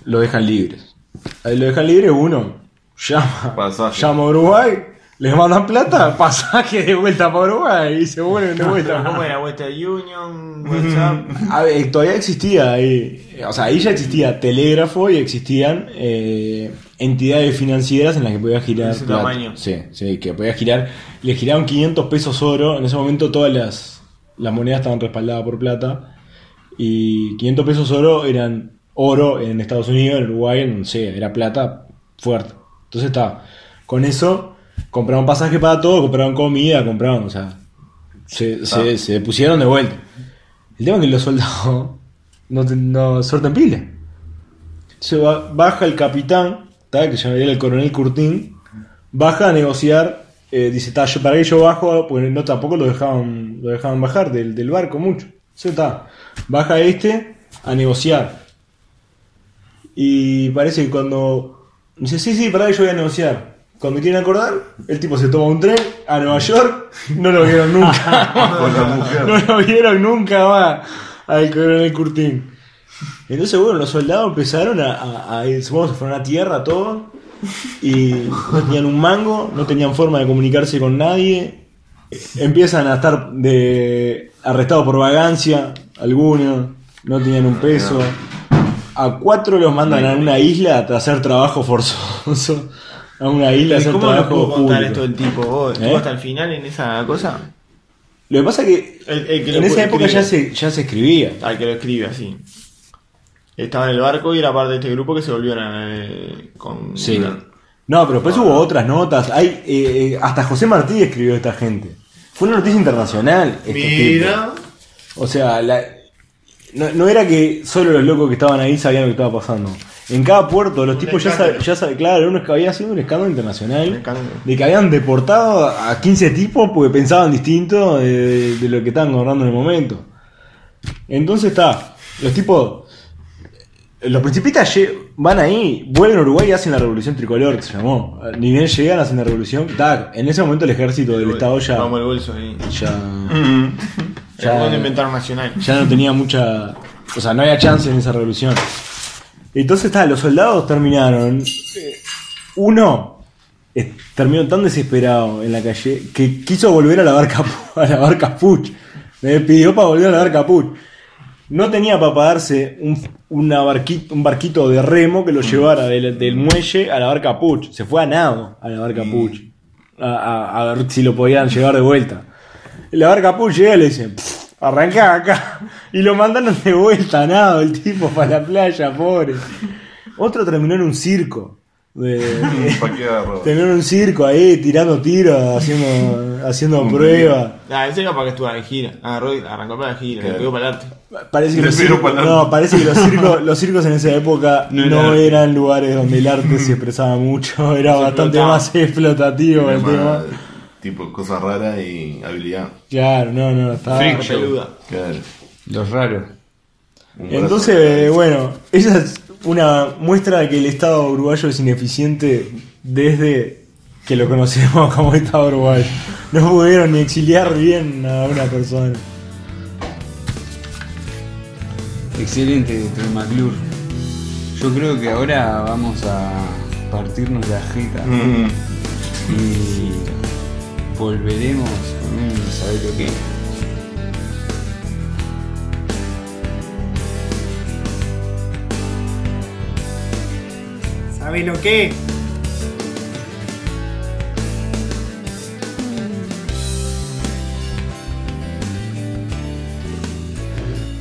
lo dejan libres. Ahí lo dejan libre, uno llama, Pasaje. llama a Uruguay, les mandan plata, pasaje de vuelta para Uruguay y se vuelven de vuelta. ¿Cómo era? Western Union, WhatsApp. A ver, todavía existía ahí, o sea, ahí ya existía telégrafo y existían eh, entidades financieras en las que podías girar. De ese plata. tamaño. Sí, sí, que podías girar. Le giraban 500 pesos oro. En ese momento todas las, las monedas estaban respaldadas por plata. Y 500 pesos oro eran oro en Estados Unidos, en Uruguay, no sé, era plata fuerte. Entonces está, con eso compraban pasaje para todo, compraban comida, compraban, o sea, se, se, se pusieron de vuelta. El tema es que los soldados no, no sueltan pila. Se va- baja el capitán, ¿tá? que se llamaría el coronel Curtín, baja a negociar, eh, dice, "Ta, yo para que yo bajo, porque no tampoco lo dejaban, lo dejaban bajar del, del barco mucho. Está, baja este a negociar. Y parece que cuando dice, sí, sí, para que yo voy a negociar. Cuando quieren acordar, el tipo se toma un tren a Nueva York, no lo vieron nunca. No lo vieron nunca más al coronel Curtín. Entonces, bueno, los soldados empezaron a, a, a ir, supongo que se fueron a tierra todos y no tenían un mango, no tenían forma de comunicarse con nadie. empiezan a estar de arrestados por vagancia, algunos, no tenían un peso. A cuatro los mandan a una isla a hacer trabajo forzoso. A una isla ¿Y cómo nos pudo contar público. esto del tipo? ¿Vos ¿Eh? hasta el final en esa cosa? Lo que pasa es que El- el en esa época ya se, ya se escribía. Al que lo escribe así. Estaba en el barco y era parte de este grupo que se volvió eh, con. Sí. No, pero después hubo otras notas. Hay, eh, eh, hasta José Martí escribió esta gente. Fue una noticia internacional. este Mira. tipo. O sea, la- no, no era que solo los locos que estaban ahí sabían lo que estaba pasando. En cada puerto los tipos ya saben, ya saben, claro, uno que había sido un escándalo internacional escándalo. de que habían deportado a 15 tipos porque pensaban distinto de, de lo que estaban gobernando en el momento. Entonces está, los tipos, los principistas van ahí, vuelven a Uruguay y hacen la revolución tricolor, que se llamó. Ni bien llegan, hacen la revolución, tac, en ese momento el ejército del Estado ya, Vamos el bolso ahí. ya, Ya. Nacional. ya no tenía mucha, o sea, no había chance en esa revolución. Entonces está, los soldados terminaron, uno eh, terminó tan desesperado en la calle que quiso volver a la barca a la barca Puch. Me pidió para volver a la barca Puch. No tenía para pagarse un, una barquito, un barquito de remo que lo llevara del, del muelle a la barca Puch. Se fue a nado a la barca Puch. A, a- a ver si lo podían llevar de vuelta. Y la barca Puch llega y le dice, "Pff, arrancá acá. Y lo mandaron de vuelta a nado el tipo para la playa, pobre. Otro terminó en un circo. De, ¿Para qué agarró? Terminó en un circo ahí, tirando tiros, haciendo, haciendo pruebas. Ah, ese era para que estuviera de gira. Agarró y arrancó para la gira, Claro. le pegó para el arte. Parece que, los circos, no, parece que los circos, los circos en esa época No no, era eran, lugares donde el arte se expresaba mucho, era Se bastante explotaba. más explotativo el tema. Tipo, cosas raras y habilidad. Claro, no, no, estaba. Freak show. peluda. Claro. Los raros. Un Entonces, eh, bueno, esa es una muestra de que el Estado uruguayo es ineficiente desde que lo conocemos como Estado uruguayo. No pudieron ni exiliar bien a una persona. Excelente, Troy McClure. Yo creo que ahora vamos a partirnos la jeta Mm. y volveremos con un saber lo que. ¿Sabes lo que?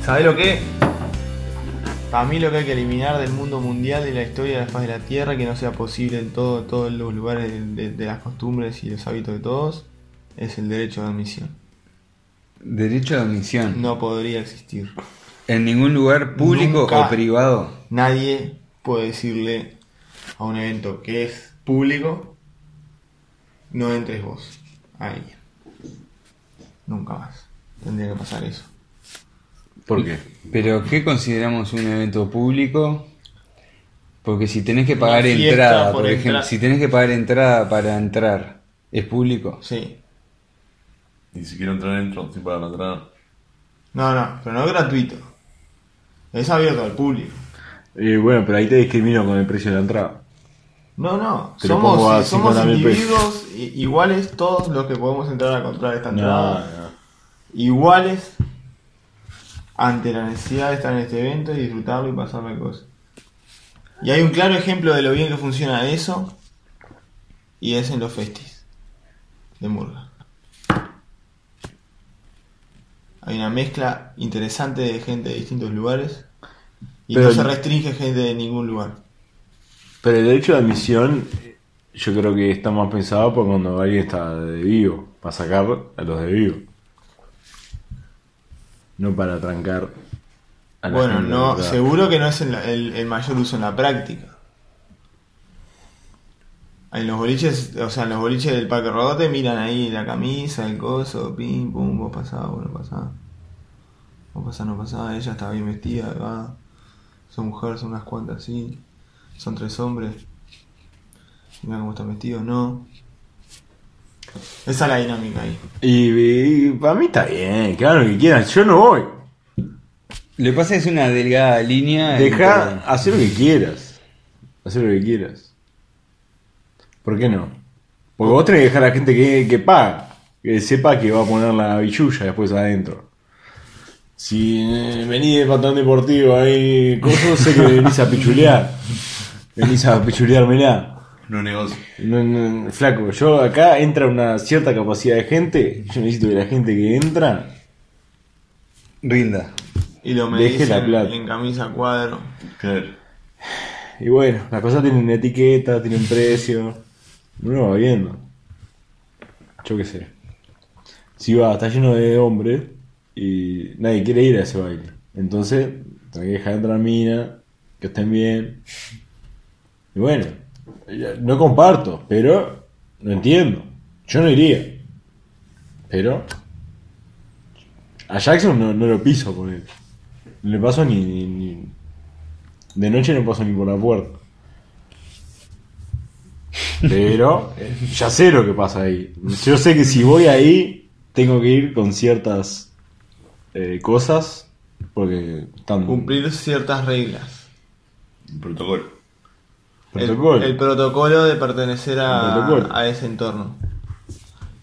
¿Sabés lo que? Para mí lo que hay que eliminar del mundo mundial y la historia de la faz de la Tierra, que no sea posible en todo- todos los lugares de, de- de las costumbres y los hábitos de todos, es el derecho de admisión. Derecho de admisión. No podría existir. En ningún lugar público Nunca. o privado. Nadie puede decirle a un evento que es público, no entres vos a alguien. Nunca más. Tendría que pasar eso. ¿Por qué? Pero ¿qué consideramos un evento público? Porque si tenés que pagar entrada, por por ejemplo, entrar. si tenés que pagar entrada para entrar, ¿es público? Sí. Ni siquiera entrar dentro, sin pagar la entrada. No, no, pero no es gratuito. Es abierto al público. Y bueno, pero ahí te discrimino con el precio de la entrada. No, no. Te lo pongo a Somos, somos 50.000 pesos. individuos iguales todos los que podemos entrar a comprar esta No, entrada. no. Iguales ante la necesidad de estar en este evento y disfrutarlo y pasar la cosa. Y hay un claro ejemplo de lo bien que funciona eso y es en los festis de Murga. Hay una mezcla interesante de gente de distintos lugares y Pero no se restringe gente de ningún lugar. Pero el derecho de admisión, yo creo que está más pensado por cuando alguien está de vivo, para sacar a los de vivo. No para trancar a la Bueno, gente no, verdad. seguro que no es el, el- el mayor uso en la práctica. En los boliches, o sea, en los boliches del Parque Rodote miran ahí la camisa, el coso, pim, pum, vos pasás, vos no pasás. Vos pasás, no pasás, ella está bien vestida, va. Son mujeres, son unas cuantas, sí. Son tres hombres. Mira cómo están vestidos, no. Esa es la dinámica ahí. Y, y para mí está bien, que hagan lo que quieran, yo no voy. Lo que pasa es una delgada línea. Deja, entre- hacer lo que quieras. Hacer lo que quieras. ¿Por qué no? Porque vos tenés que dejar a la gente que, que paga. que sepa que va a poner la bichulla después adentro. Si eh, venís de patrón deportivo ahí, cosas, sé que venís a pichulear. Venís a pichuleármela. No negocio. No, no, flaco, yo acá entra una cierta capacidad de gente. Yo necesito que la gente que entra Rinda. Y lo Deje medís la plata. en camisa cuadro. Claro. Y bueno, las cosas tienen una etiqueta, tienen precio. Uno va viendo. Yo qué sé. Si va, está lleno de hombres y nadie quiere ir a ese baile. Entonces, tenés que dejar entrar mina, que estén bien. Y bueno, no comparto, pero no entiendo. Yo no iría. Pero a Jackson no, no lo piso por él. No le paso ni, ni- ni- De noche no paso ni por la puerta. Pero eh, ya sé lo que pasa ahí. Yo sé que si voy ahí, tengo que ir con ciertas eh, cosas. Porque están. Cumplir ciertas reglas. El- Protocolo. El, protocolo de pertenecer a, protocolo. a ese entorno.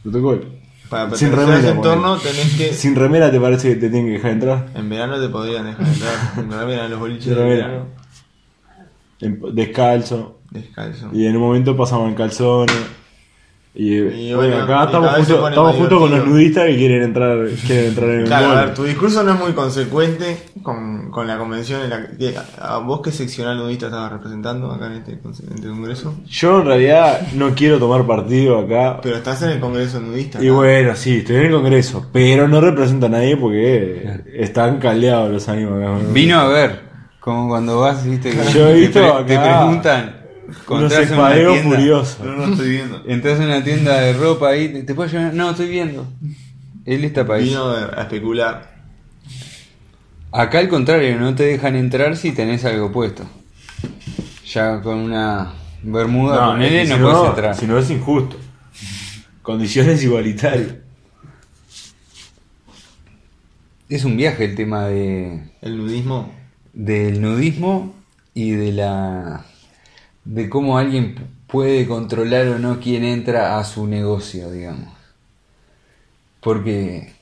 Protocolo. Para Sin pertenecer a ese remera, entorno tenés que... Sin remera, ¿te parece que te tienen que dejar entrar? En verano te podrían dejar entrar. En remera en los boliches Sin de remera. verano. Descalzo. Descalzo. Y en un momento pasamos en calzones. Y, Y bueno, bueno, acá y estamos justo, estamos justo con los nudistas que quieren entrar, quieren entrar en el Claro, a ver, tu discurso no es muy consecuente con, con la convención en la que... ¿A vos qué seccional nudista estabas representando acá en este, en este congreso? Yo en realidad no quiero tomar partido acá. Pero estás en el congreso nudista. Y acá. bueno, sí, estoy en el Congreso, pero no represento a nadie porque están caldeados los ánimos acá. ¿no? Vino a ver, como cuando vas, viste, que Yo he te, preguntan, unos entras en una espadeos tienda, furiosos. No, no estoy viendo. entras en una tienda de ropa ahí, te, puedes llevar, no, estoy viendo. Él está para. Vino a especular. Acá al contrario, no te dejan entrar si tenés algo puesto. Ya con una bermuda, No, es que no si puedes no, entrar. Si no es injusto. Condiciones igualitarias. Es un viaje el tema de El nudismo. del nudismo y de la de cómo alguien puede controlar o no quién entra a su negocio, digamos. Porque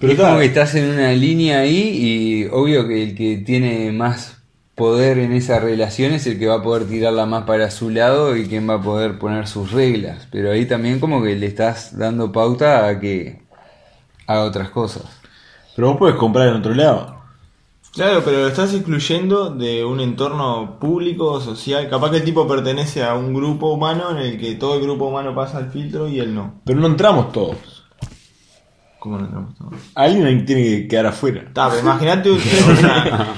Pero es como que estás en una línea ahí y obvio que el que tiene más poder en esa relación es el que va a poder tirarla más para su lado y quien va a poder poner sus reglas. Pero ahí también como que le estás dando pauta a que haga otras cosas. Pero vos podés comprar en otro lado. Claro, pero lo estás excluyendo de un entorno público, social. Capaz que el tipo pertenece a un grupo humano en el que todo el grupo humano pasa el filtro y él no. Pero no entramos todos. ¿Cómo no entramos todos? Alguien tiene que quedar afuera. Pero imagínate, un- o sea,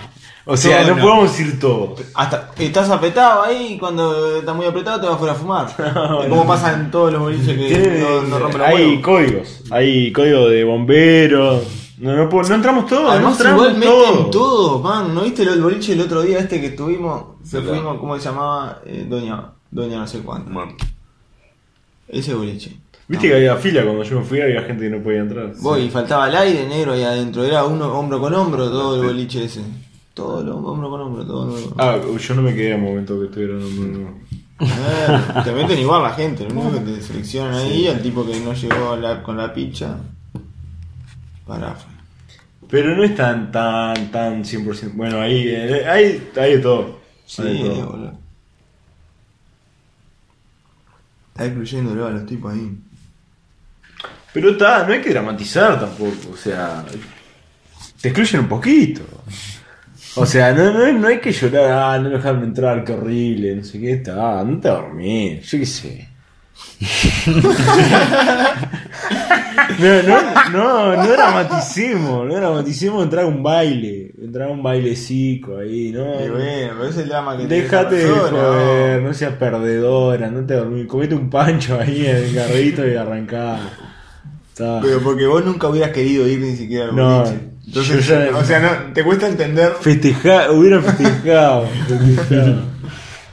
O sea, Todo no, no. podemos ir todos. hasta estás apretado ahí y cuando estás muy apretado te vas fuera a fumar. Como pasa en todos los boliches que Tiene- no, no rompen los hay huevos. códigos. Hay código de bomberos. No, no, puedo- no entramos todos. no Además entramos igual meten todos. todo, man. ¿No viste el boliche el otro día este que estuvimos? Que Verdad. fuimos, ¿cómo se llamaba? Eh, Doña, Doña no sé cuánto. Ese boliche. Viste que había fila cuando yo me fui, había gente que no podía entrar. Voy, y faltaba el aire negro ahí adentro. Era uno hombro con hombro todo el boliche ese. Todo lo hombro con hombro, todo lo... Ah, yo no me quedé al momento que estuvieron. no. Eh, te meten igual la gente, lo único que te seleccionan ahí, el tipo que no llegó la- con la picha. Pero no es tan, tan, tan 100%. Bueno, ahí eh, hay, hay de todo. Sí, Hay de todo. boludo. Está excluyéndolo a los tipos ahí. Pero está, no hay que dramatizar tampoco. O sea, te excluyen un poquito. O sea, no, no, no hay que llorar, ah, no dejarme entrar, qué horrible, no sé qué, está, no te dormir, yo qué sé. No, no, no, no dramaticemos, no dramaticemos entrar a un baile, entrar a un bailecito ahí, ¿no? Bueno, pero ese es el drama que Déjate de joder, ¿no? seas perdedora, no te dormís, comete un pancho ahí en el carrito y arrancá. Está. Pero porque vos nunca hubieras querido ir ni siquiera al No. Entonces, ya- o sea, no, te cuesta entender, Festejar, hubiera festejado, festejado.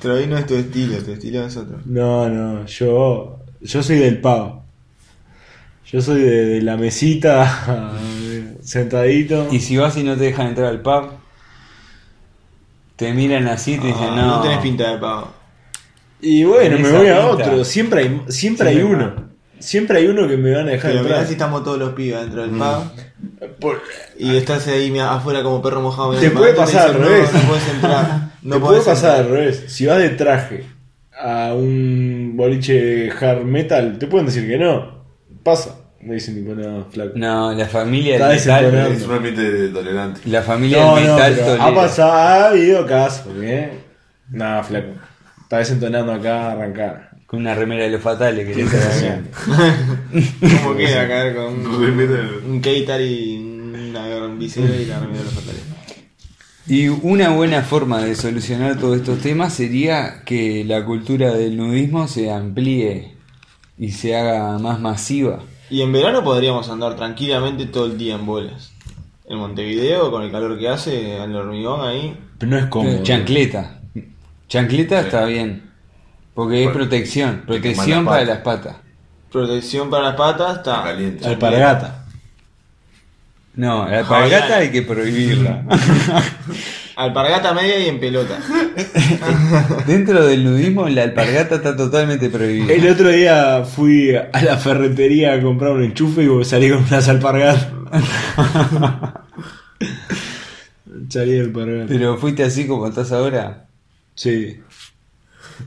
Pero ahí no es tu estilo, tu estilo es otro. No, no, yo, yo soy del pavo. Yo soy de, de la mesita, sentadito. Y si vas y no te dejan entrar al pub, te miran así y te dicen, Ah, no, no tenés pinta de pavo. Y bueno, En me esa voy a pinta. otro. Siempre hay, siempre hay uno. Siempre hay uno que me van a dejar Pero mirá si estamos todos los pibes dentro del Mm. pub Por- y estás ahí mira, afuera como perro mojado. Te puede pasar dicen, al revés. No, no puedes entrar. No te puede podés pasar al entrar. revés. Si vas de traje a un boliche hard metal, te pueden decir que no. Pasa. Me dicen tipo, no, flaco. No, la familia Está del metal. Es un ambiente tolerante. La familia No, del no, metal pero ha tolera. pasado, ha habido casos, ¿eh? No, flaco. Está desentonando acá, arrancar. Con una remera de los fatales que le traen. ¿Cómo queda caer con un, un Keitar y una visera y la remera de los fatales? Y una buena forma de solucionar todos estos temas sería que la cultura del nudismo se amplíe y se haga más masiva. Y en verano podríamos andar tranquilamente todo el día en bolas. En Montevideo, con el calor que hace, al hormigón ahí. Pero no es cómodo. Chancleta. Chancleta está bien. Porque es protección. Protección para las patas. Protección para las patas, Está caliente. Alpargata. No, la alpargata hay que prohibirla. Alpargata media y en pelota. Dentro del nudismo la alpargata está totalmente prohibida. El otro día fui a la ferretería a comprar un enchufe y salí con unas alpargatas. salí de alpargatas. Pero fuiste así como estás ahora. Sí.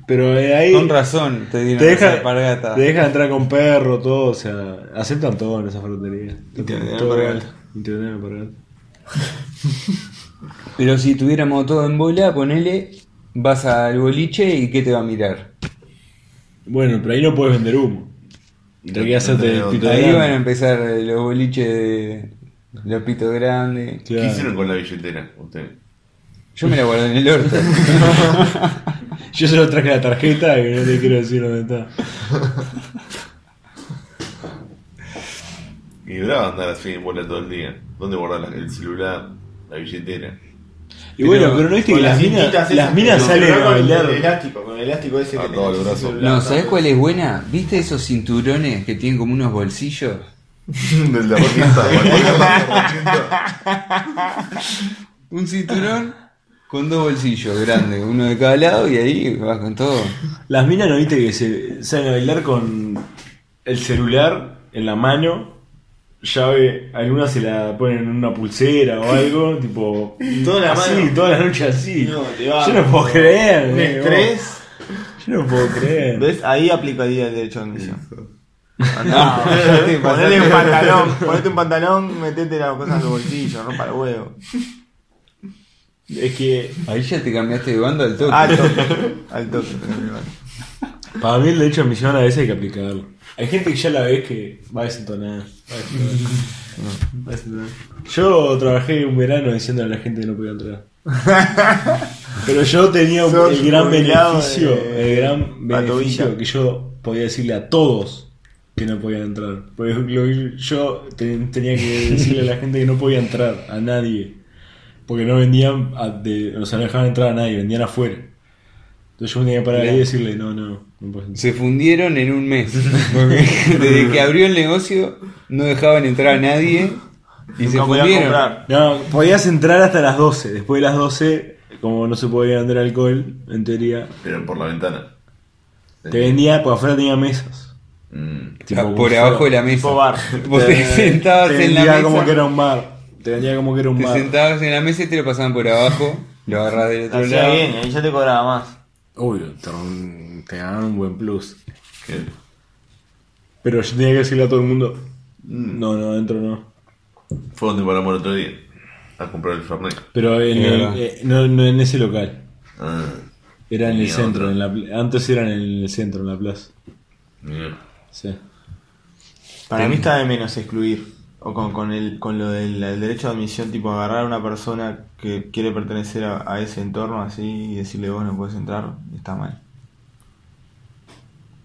Pero de ahí. Con razón te dieron te deja, alpargatas. te dejan entrar con perro, todo, o sea, aceptan todo en esa ferretería. Y te dan Todo alpargata. igual. Y te dan alpargata. Pero si tuviéramos todo en bola, ponele, vas al boliche y ¿qué te va a mirar? Bueno, pero ahí no puedes vender humo. Tenés que hacerte el pito Ahí grande. van a empezar los boliches de los pitos grandes. ¿Qué hicieron con la billetera? Usted. Yo me la guardé en el orto. Yo solo traje la tarjeta y no te quiero decir dónde está. Y bravo andar así en bola todo el día. ¿Dónde guardar la- el celular, la billetera? Y bueno, pero no viste que las minas, las minas salen a con el bailar. elástico, con el elástico ese A que todo el brazo. No, ¿sabes cuál es buena? ¿Viste esos cinturones que tienen como unos bolsillos? Del de herramienta. Un cinturón con dos bolsillos grandes, uno de cada lado y ahí vas con todo. Las minas no viste que se salen a bailar con el celular en la mano, llave, algunas se la ponen en una pulsera o algo, tipo. Toda la así, mano. toda la noche así. No, te va. Yo no puedo creer. Un eh, estrés. vos. Yo no puedo creer. ¿Ves? Ahí aplicaría el derecho de admisión. No, Andá, ya te ponele pasaste. un pantalón, ponete un pantalón, metete las cosas en los bolsillos, rompa el huevo. Es que Ahí ya te cambiaste de bando al toque. Al toque, al toque. vale. para mí el derecho de admisión a veces hay que aplicarlo. Hay gente que ya la ves que va desentonada. Va desentonada. Va desentonada. Yo trabajé un verano diciéndole a la gente que no podía entrar. Pero yo tenía un- el gran beneficio, de- el gran beneficio que yo podía decirle a todos que no podían entrar. Porque yo te- tenía que decirle a la gente que no podía entrar, a nadie. Porque no vendían, a- de- o sea, no dejaban entrar a nadie, vendían afuera. Entonces yo me tenía que parar ahí y decirle, no, no, no entrar. Se fundieron en un mes. Porque desde que abrió el negocio no dejaban entrar a nadie y se Nunca podían fundieron. comprar. No, podías entrar hasta las 12. Después de las 12, como no se podía vender alcohol, en teoría, Pero por la ventana. te vendía, porque afuera tenía mesas. Mm. Tipo, como por abajo de la mesa. Tipo bar. Vos te, sentabas te en la vendía mesa. como que era un bar. Te vendía como que era un Te bar. sentabas en la mesa y te lo pasaban por abajo. Lo agarras del otro Hacía lado. bien, ahí ya te cobraba más. Uy, te, te daban un buen plus. ¿Qué? Pero yo tenía que decirle a todo el mundo, no, no, adentro no. Fue donde paramos el otro día. A comprar el Fernet. Pero en, Es el- verdad. eh, no, no en ese local. Ah, Era en el Tenía centro. otro. En la, antes era en el centro, en la plaza. mira. Sí. Para mí está de menos excluir. O con, con, el, con lo del el derecho de admisión, tipo agarrar a una persona que quiere pertenecer a, a ese entorno así y decirle vos no puedes entrar, está mal.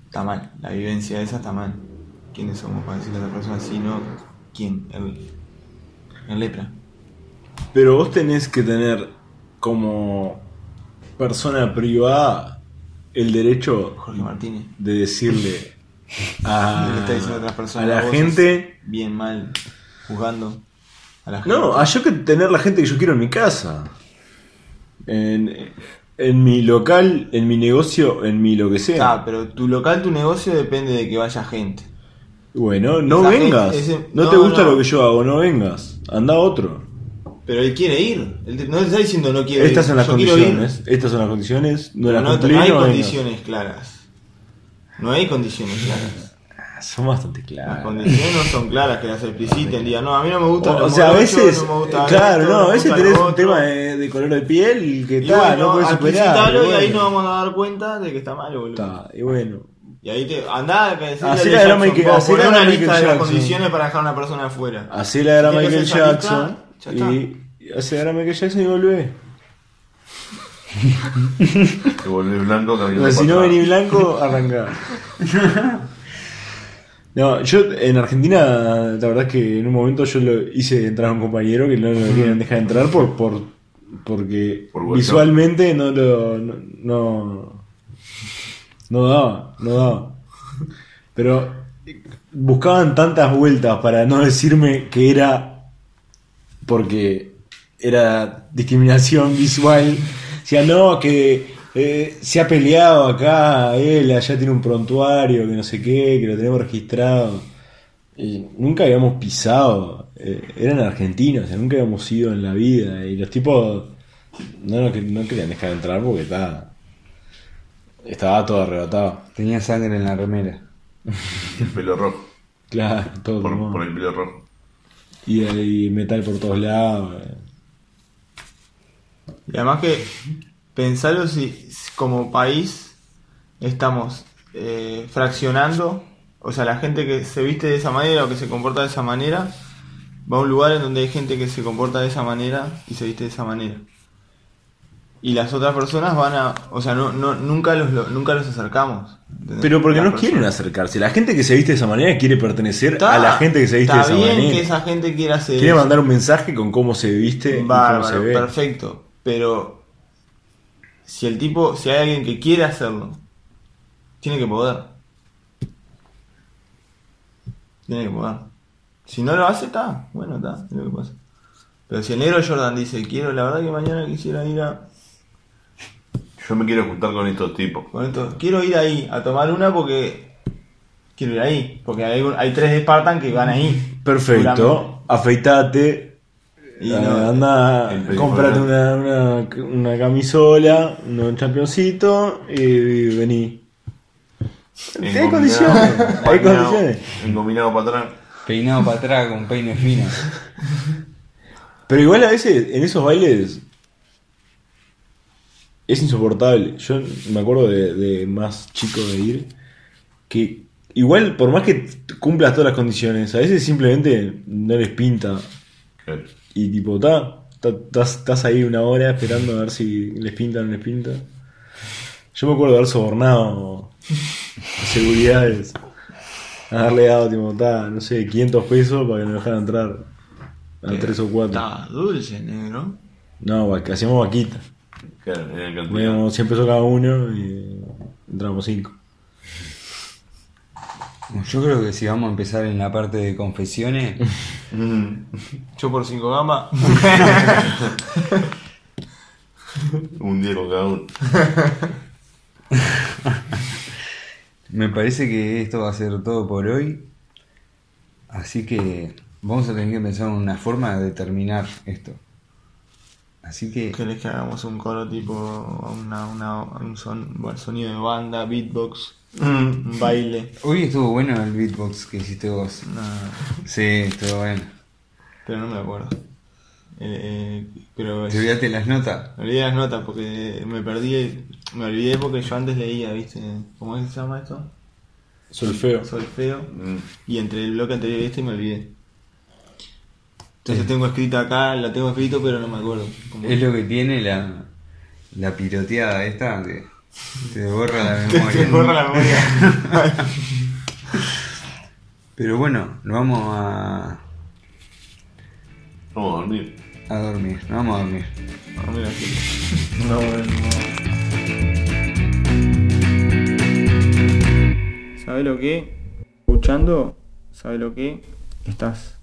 Está mal, la vivencia esa está mal. ¿Quiénes somos para decirle a esa persona así? No, ¿quién? El, el lepra. Pero vos tenés que tener como persona privada el derecho Jorge Martínez. de decirle a, la gente... Bien, mal, juzgando a la gente. No, yo que tener la gente que yo quiero en mi casa. En, en mi local, en mi negocio, en mi lo que sea. Ah, pero tu local, tu negocio depende de que vaya gente. Bueno, no Esa gente- vengas. ese- no, no, te gusta no. lo que yo hago, no vengas. Anda otro. Pero él quiere ir. Él no te está diciendo no quiero Estas ir. son las Yo condiciones. Estas son las condiciones. No las no, cumplí, no hay vengas. condiciones claras. No hay condiciones claras. Son bastante Las claras. condiciones no son claras que las expliciten. Digan, no, a mí no me gusta O, o sea, a veces, no me gusta claro, esto, no, a veces tenés un tema de, de color de piel que Y tal, bueno, no puedes superar. y y ahí nos vamos a dar cuenta de que está mal, boludo. Está, y bueno. Y ahí te andá a decirle Hacé a la gran Jackson, Michael- poné la una lista de las Jackson. condiciones para dejar a una persona afuera. Hacé la tenés Michael lista, Jackson y la gran Michael Jackson y volvé. Te volvés blanco si no venís blanco, arrancá. No, yo en Argentina, la verdad es que en un momento yo lo hice entrar a un compañero que no lo querían dejar entrar por, por porque Por visualmente no lo no, no no daba, no daba. Pero buscaban tantas vueltas para no decirme que era porque era discriminación visual. Decía, no, que eh, se ha peleado acá, él allá tiene un prontuario, que no sé qué, que lo tenemos registrado. Y nunca habíamos pisado, eh, eran argentinos, o sea, nunca habíamos ido en la vida. Y los tipos no, que- no querían dejar entrar porque estaba, estaba todo arrebatado. Tenía sangre en la remera. El pelo rojo. Claro, todo Por, por el pelo rojo. Y, y metal por todos lados. eh. Y además que pensarlo si como país estamos eh, fraccionando, o sea, la gente que se viste de esa manera o que se comporta de esa manera, va a un lugar en donde hay gente que se comporta de esa manera y se viste de esa manera. Y las otras personas van a, o sea, no, no, nunca los, lo- nunca los acercamos. ¿entendés? Pero porque Las no quieren acercarse. La gente que se viste de esa manera quiere pertenecer Está- a la gente que se viste de está esa bien manera. que esa gente quiera hacer Quiere mandar un mensaje con cómo se viste y cómo se Bárbaro, ve. perfecto. Pero si el tipo, si hay alguien que quiere hacerlo, tiene que poder. Tiene que poder. Si no lo hace, está. Bueno, está. Es lo que pasa. Pero si el negro Jordan dice, quiero, la verdad que mañana quisiera ir a. Yo me quiero juntar con estos tipos. Con esto, quiero ir ahí a tomar una porque. Quiero ir ahí. Porque hay, hay tres de Spartan que van ahí. Perfecto. Afeitate. Y eh, no- anda, por una, una, una camisola, un championcito y vení. Hay condiciones. Hay condiciones. Engominado para atrás. Peinado para atrás con peine fino. Pero igual a veces en esos bailes es insoportable. Yo me acuerdo de, de más chico de ir que igual por más que cumplas todas las condiciones, a veces simplemente no les pinta Claro. Y tipo, ta, ta- estás estás ahí una hora esperando a ver si les pinta o no les pinta. Yo me acuerdo de haber sobornado seguridades. Haberle dado, tipo, ta, no sé, 500 pesos para que nos dejaran entrar a tres o cuatro. Está dulce, negro. No, hacíamos vaquita. Claro. Poníamos 100 pesos cada uno y entrábamos 5. Yo creo que si vamos a empezar en la parte de confesiones, Mm. Yo por 5 gambas. Un día con cada uno. me parece que esto va a ser todo por hoy. Así que vamos a tener que pensar en una forma de terminar esto. Así que ¿Querés que hagamos un coro tipo una, una, un son, bueno, sonido de banda, beatbox, un baile? hoy estuvo bueno el beatbox que hiciste vos. No, Sí, estuvo bueno. pero no me acuerdo. Eh, eh, pero ¿Te olvidaste las notas? me olvidé las notas porque me perdí, me olvidé porque yo antes leía, ¿viste? ¿Cómo es que se llama esto? Solfeo. Solfeo. Mm. Y entre el bloque anterior y este me olvidé. Entonces tengo escrito acá, la tengo escrito pero no me acuerdo. ¿Cómo Es lo que tiene la, la piroteada esta, que te borra la Te memoria. borra la memoria. Pero bueno, nos vamos a, Vamos a dormir. a dormir, nos vamos a dormir. Ah, mira aquí. No, no. ¿Sabe lo que? Escuchando, ¿sabe lo que? Estás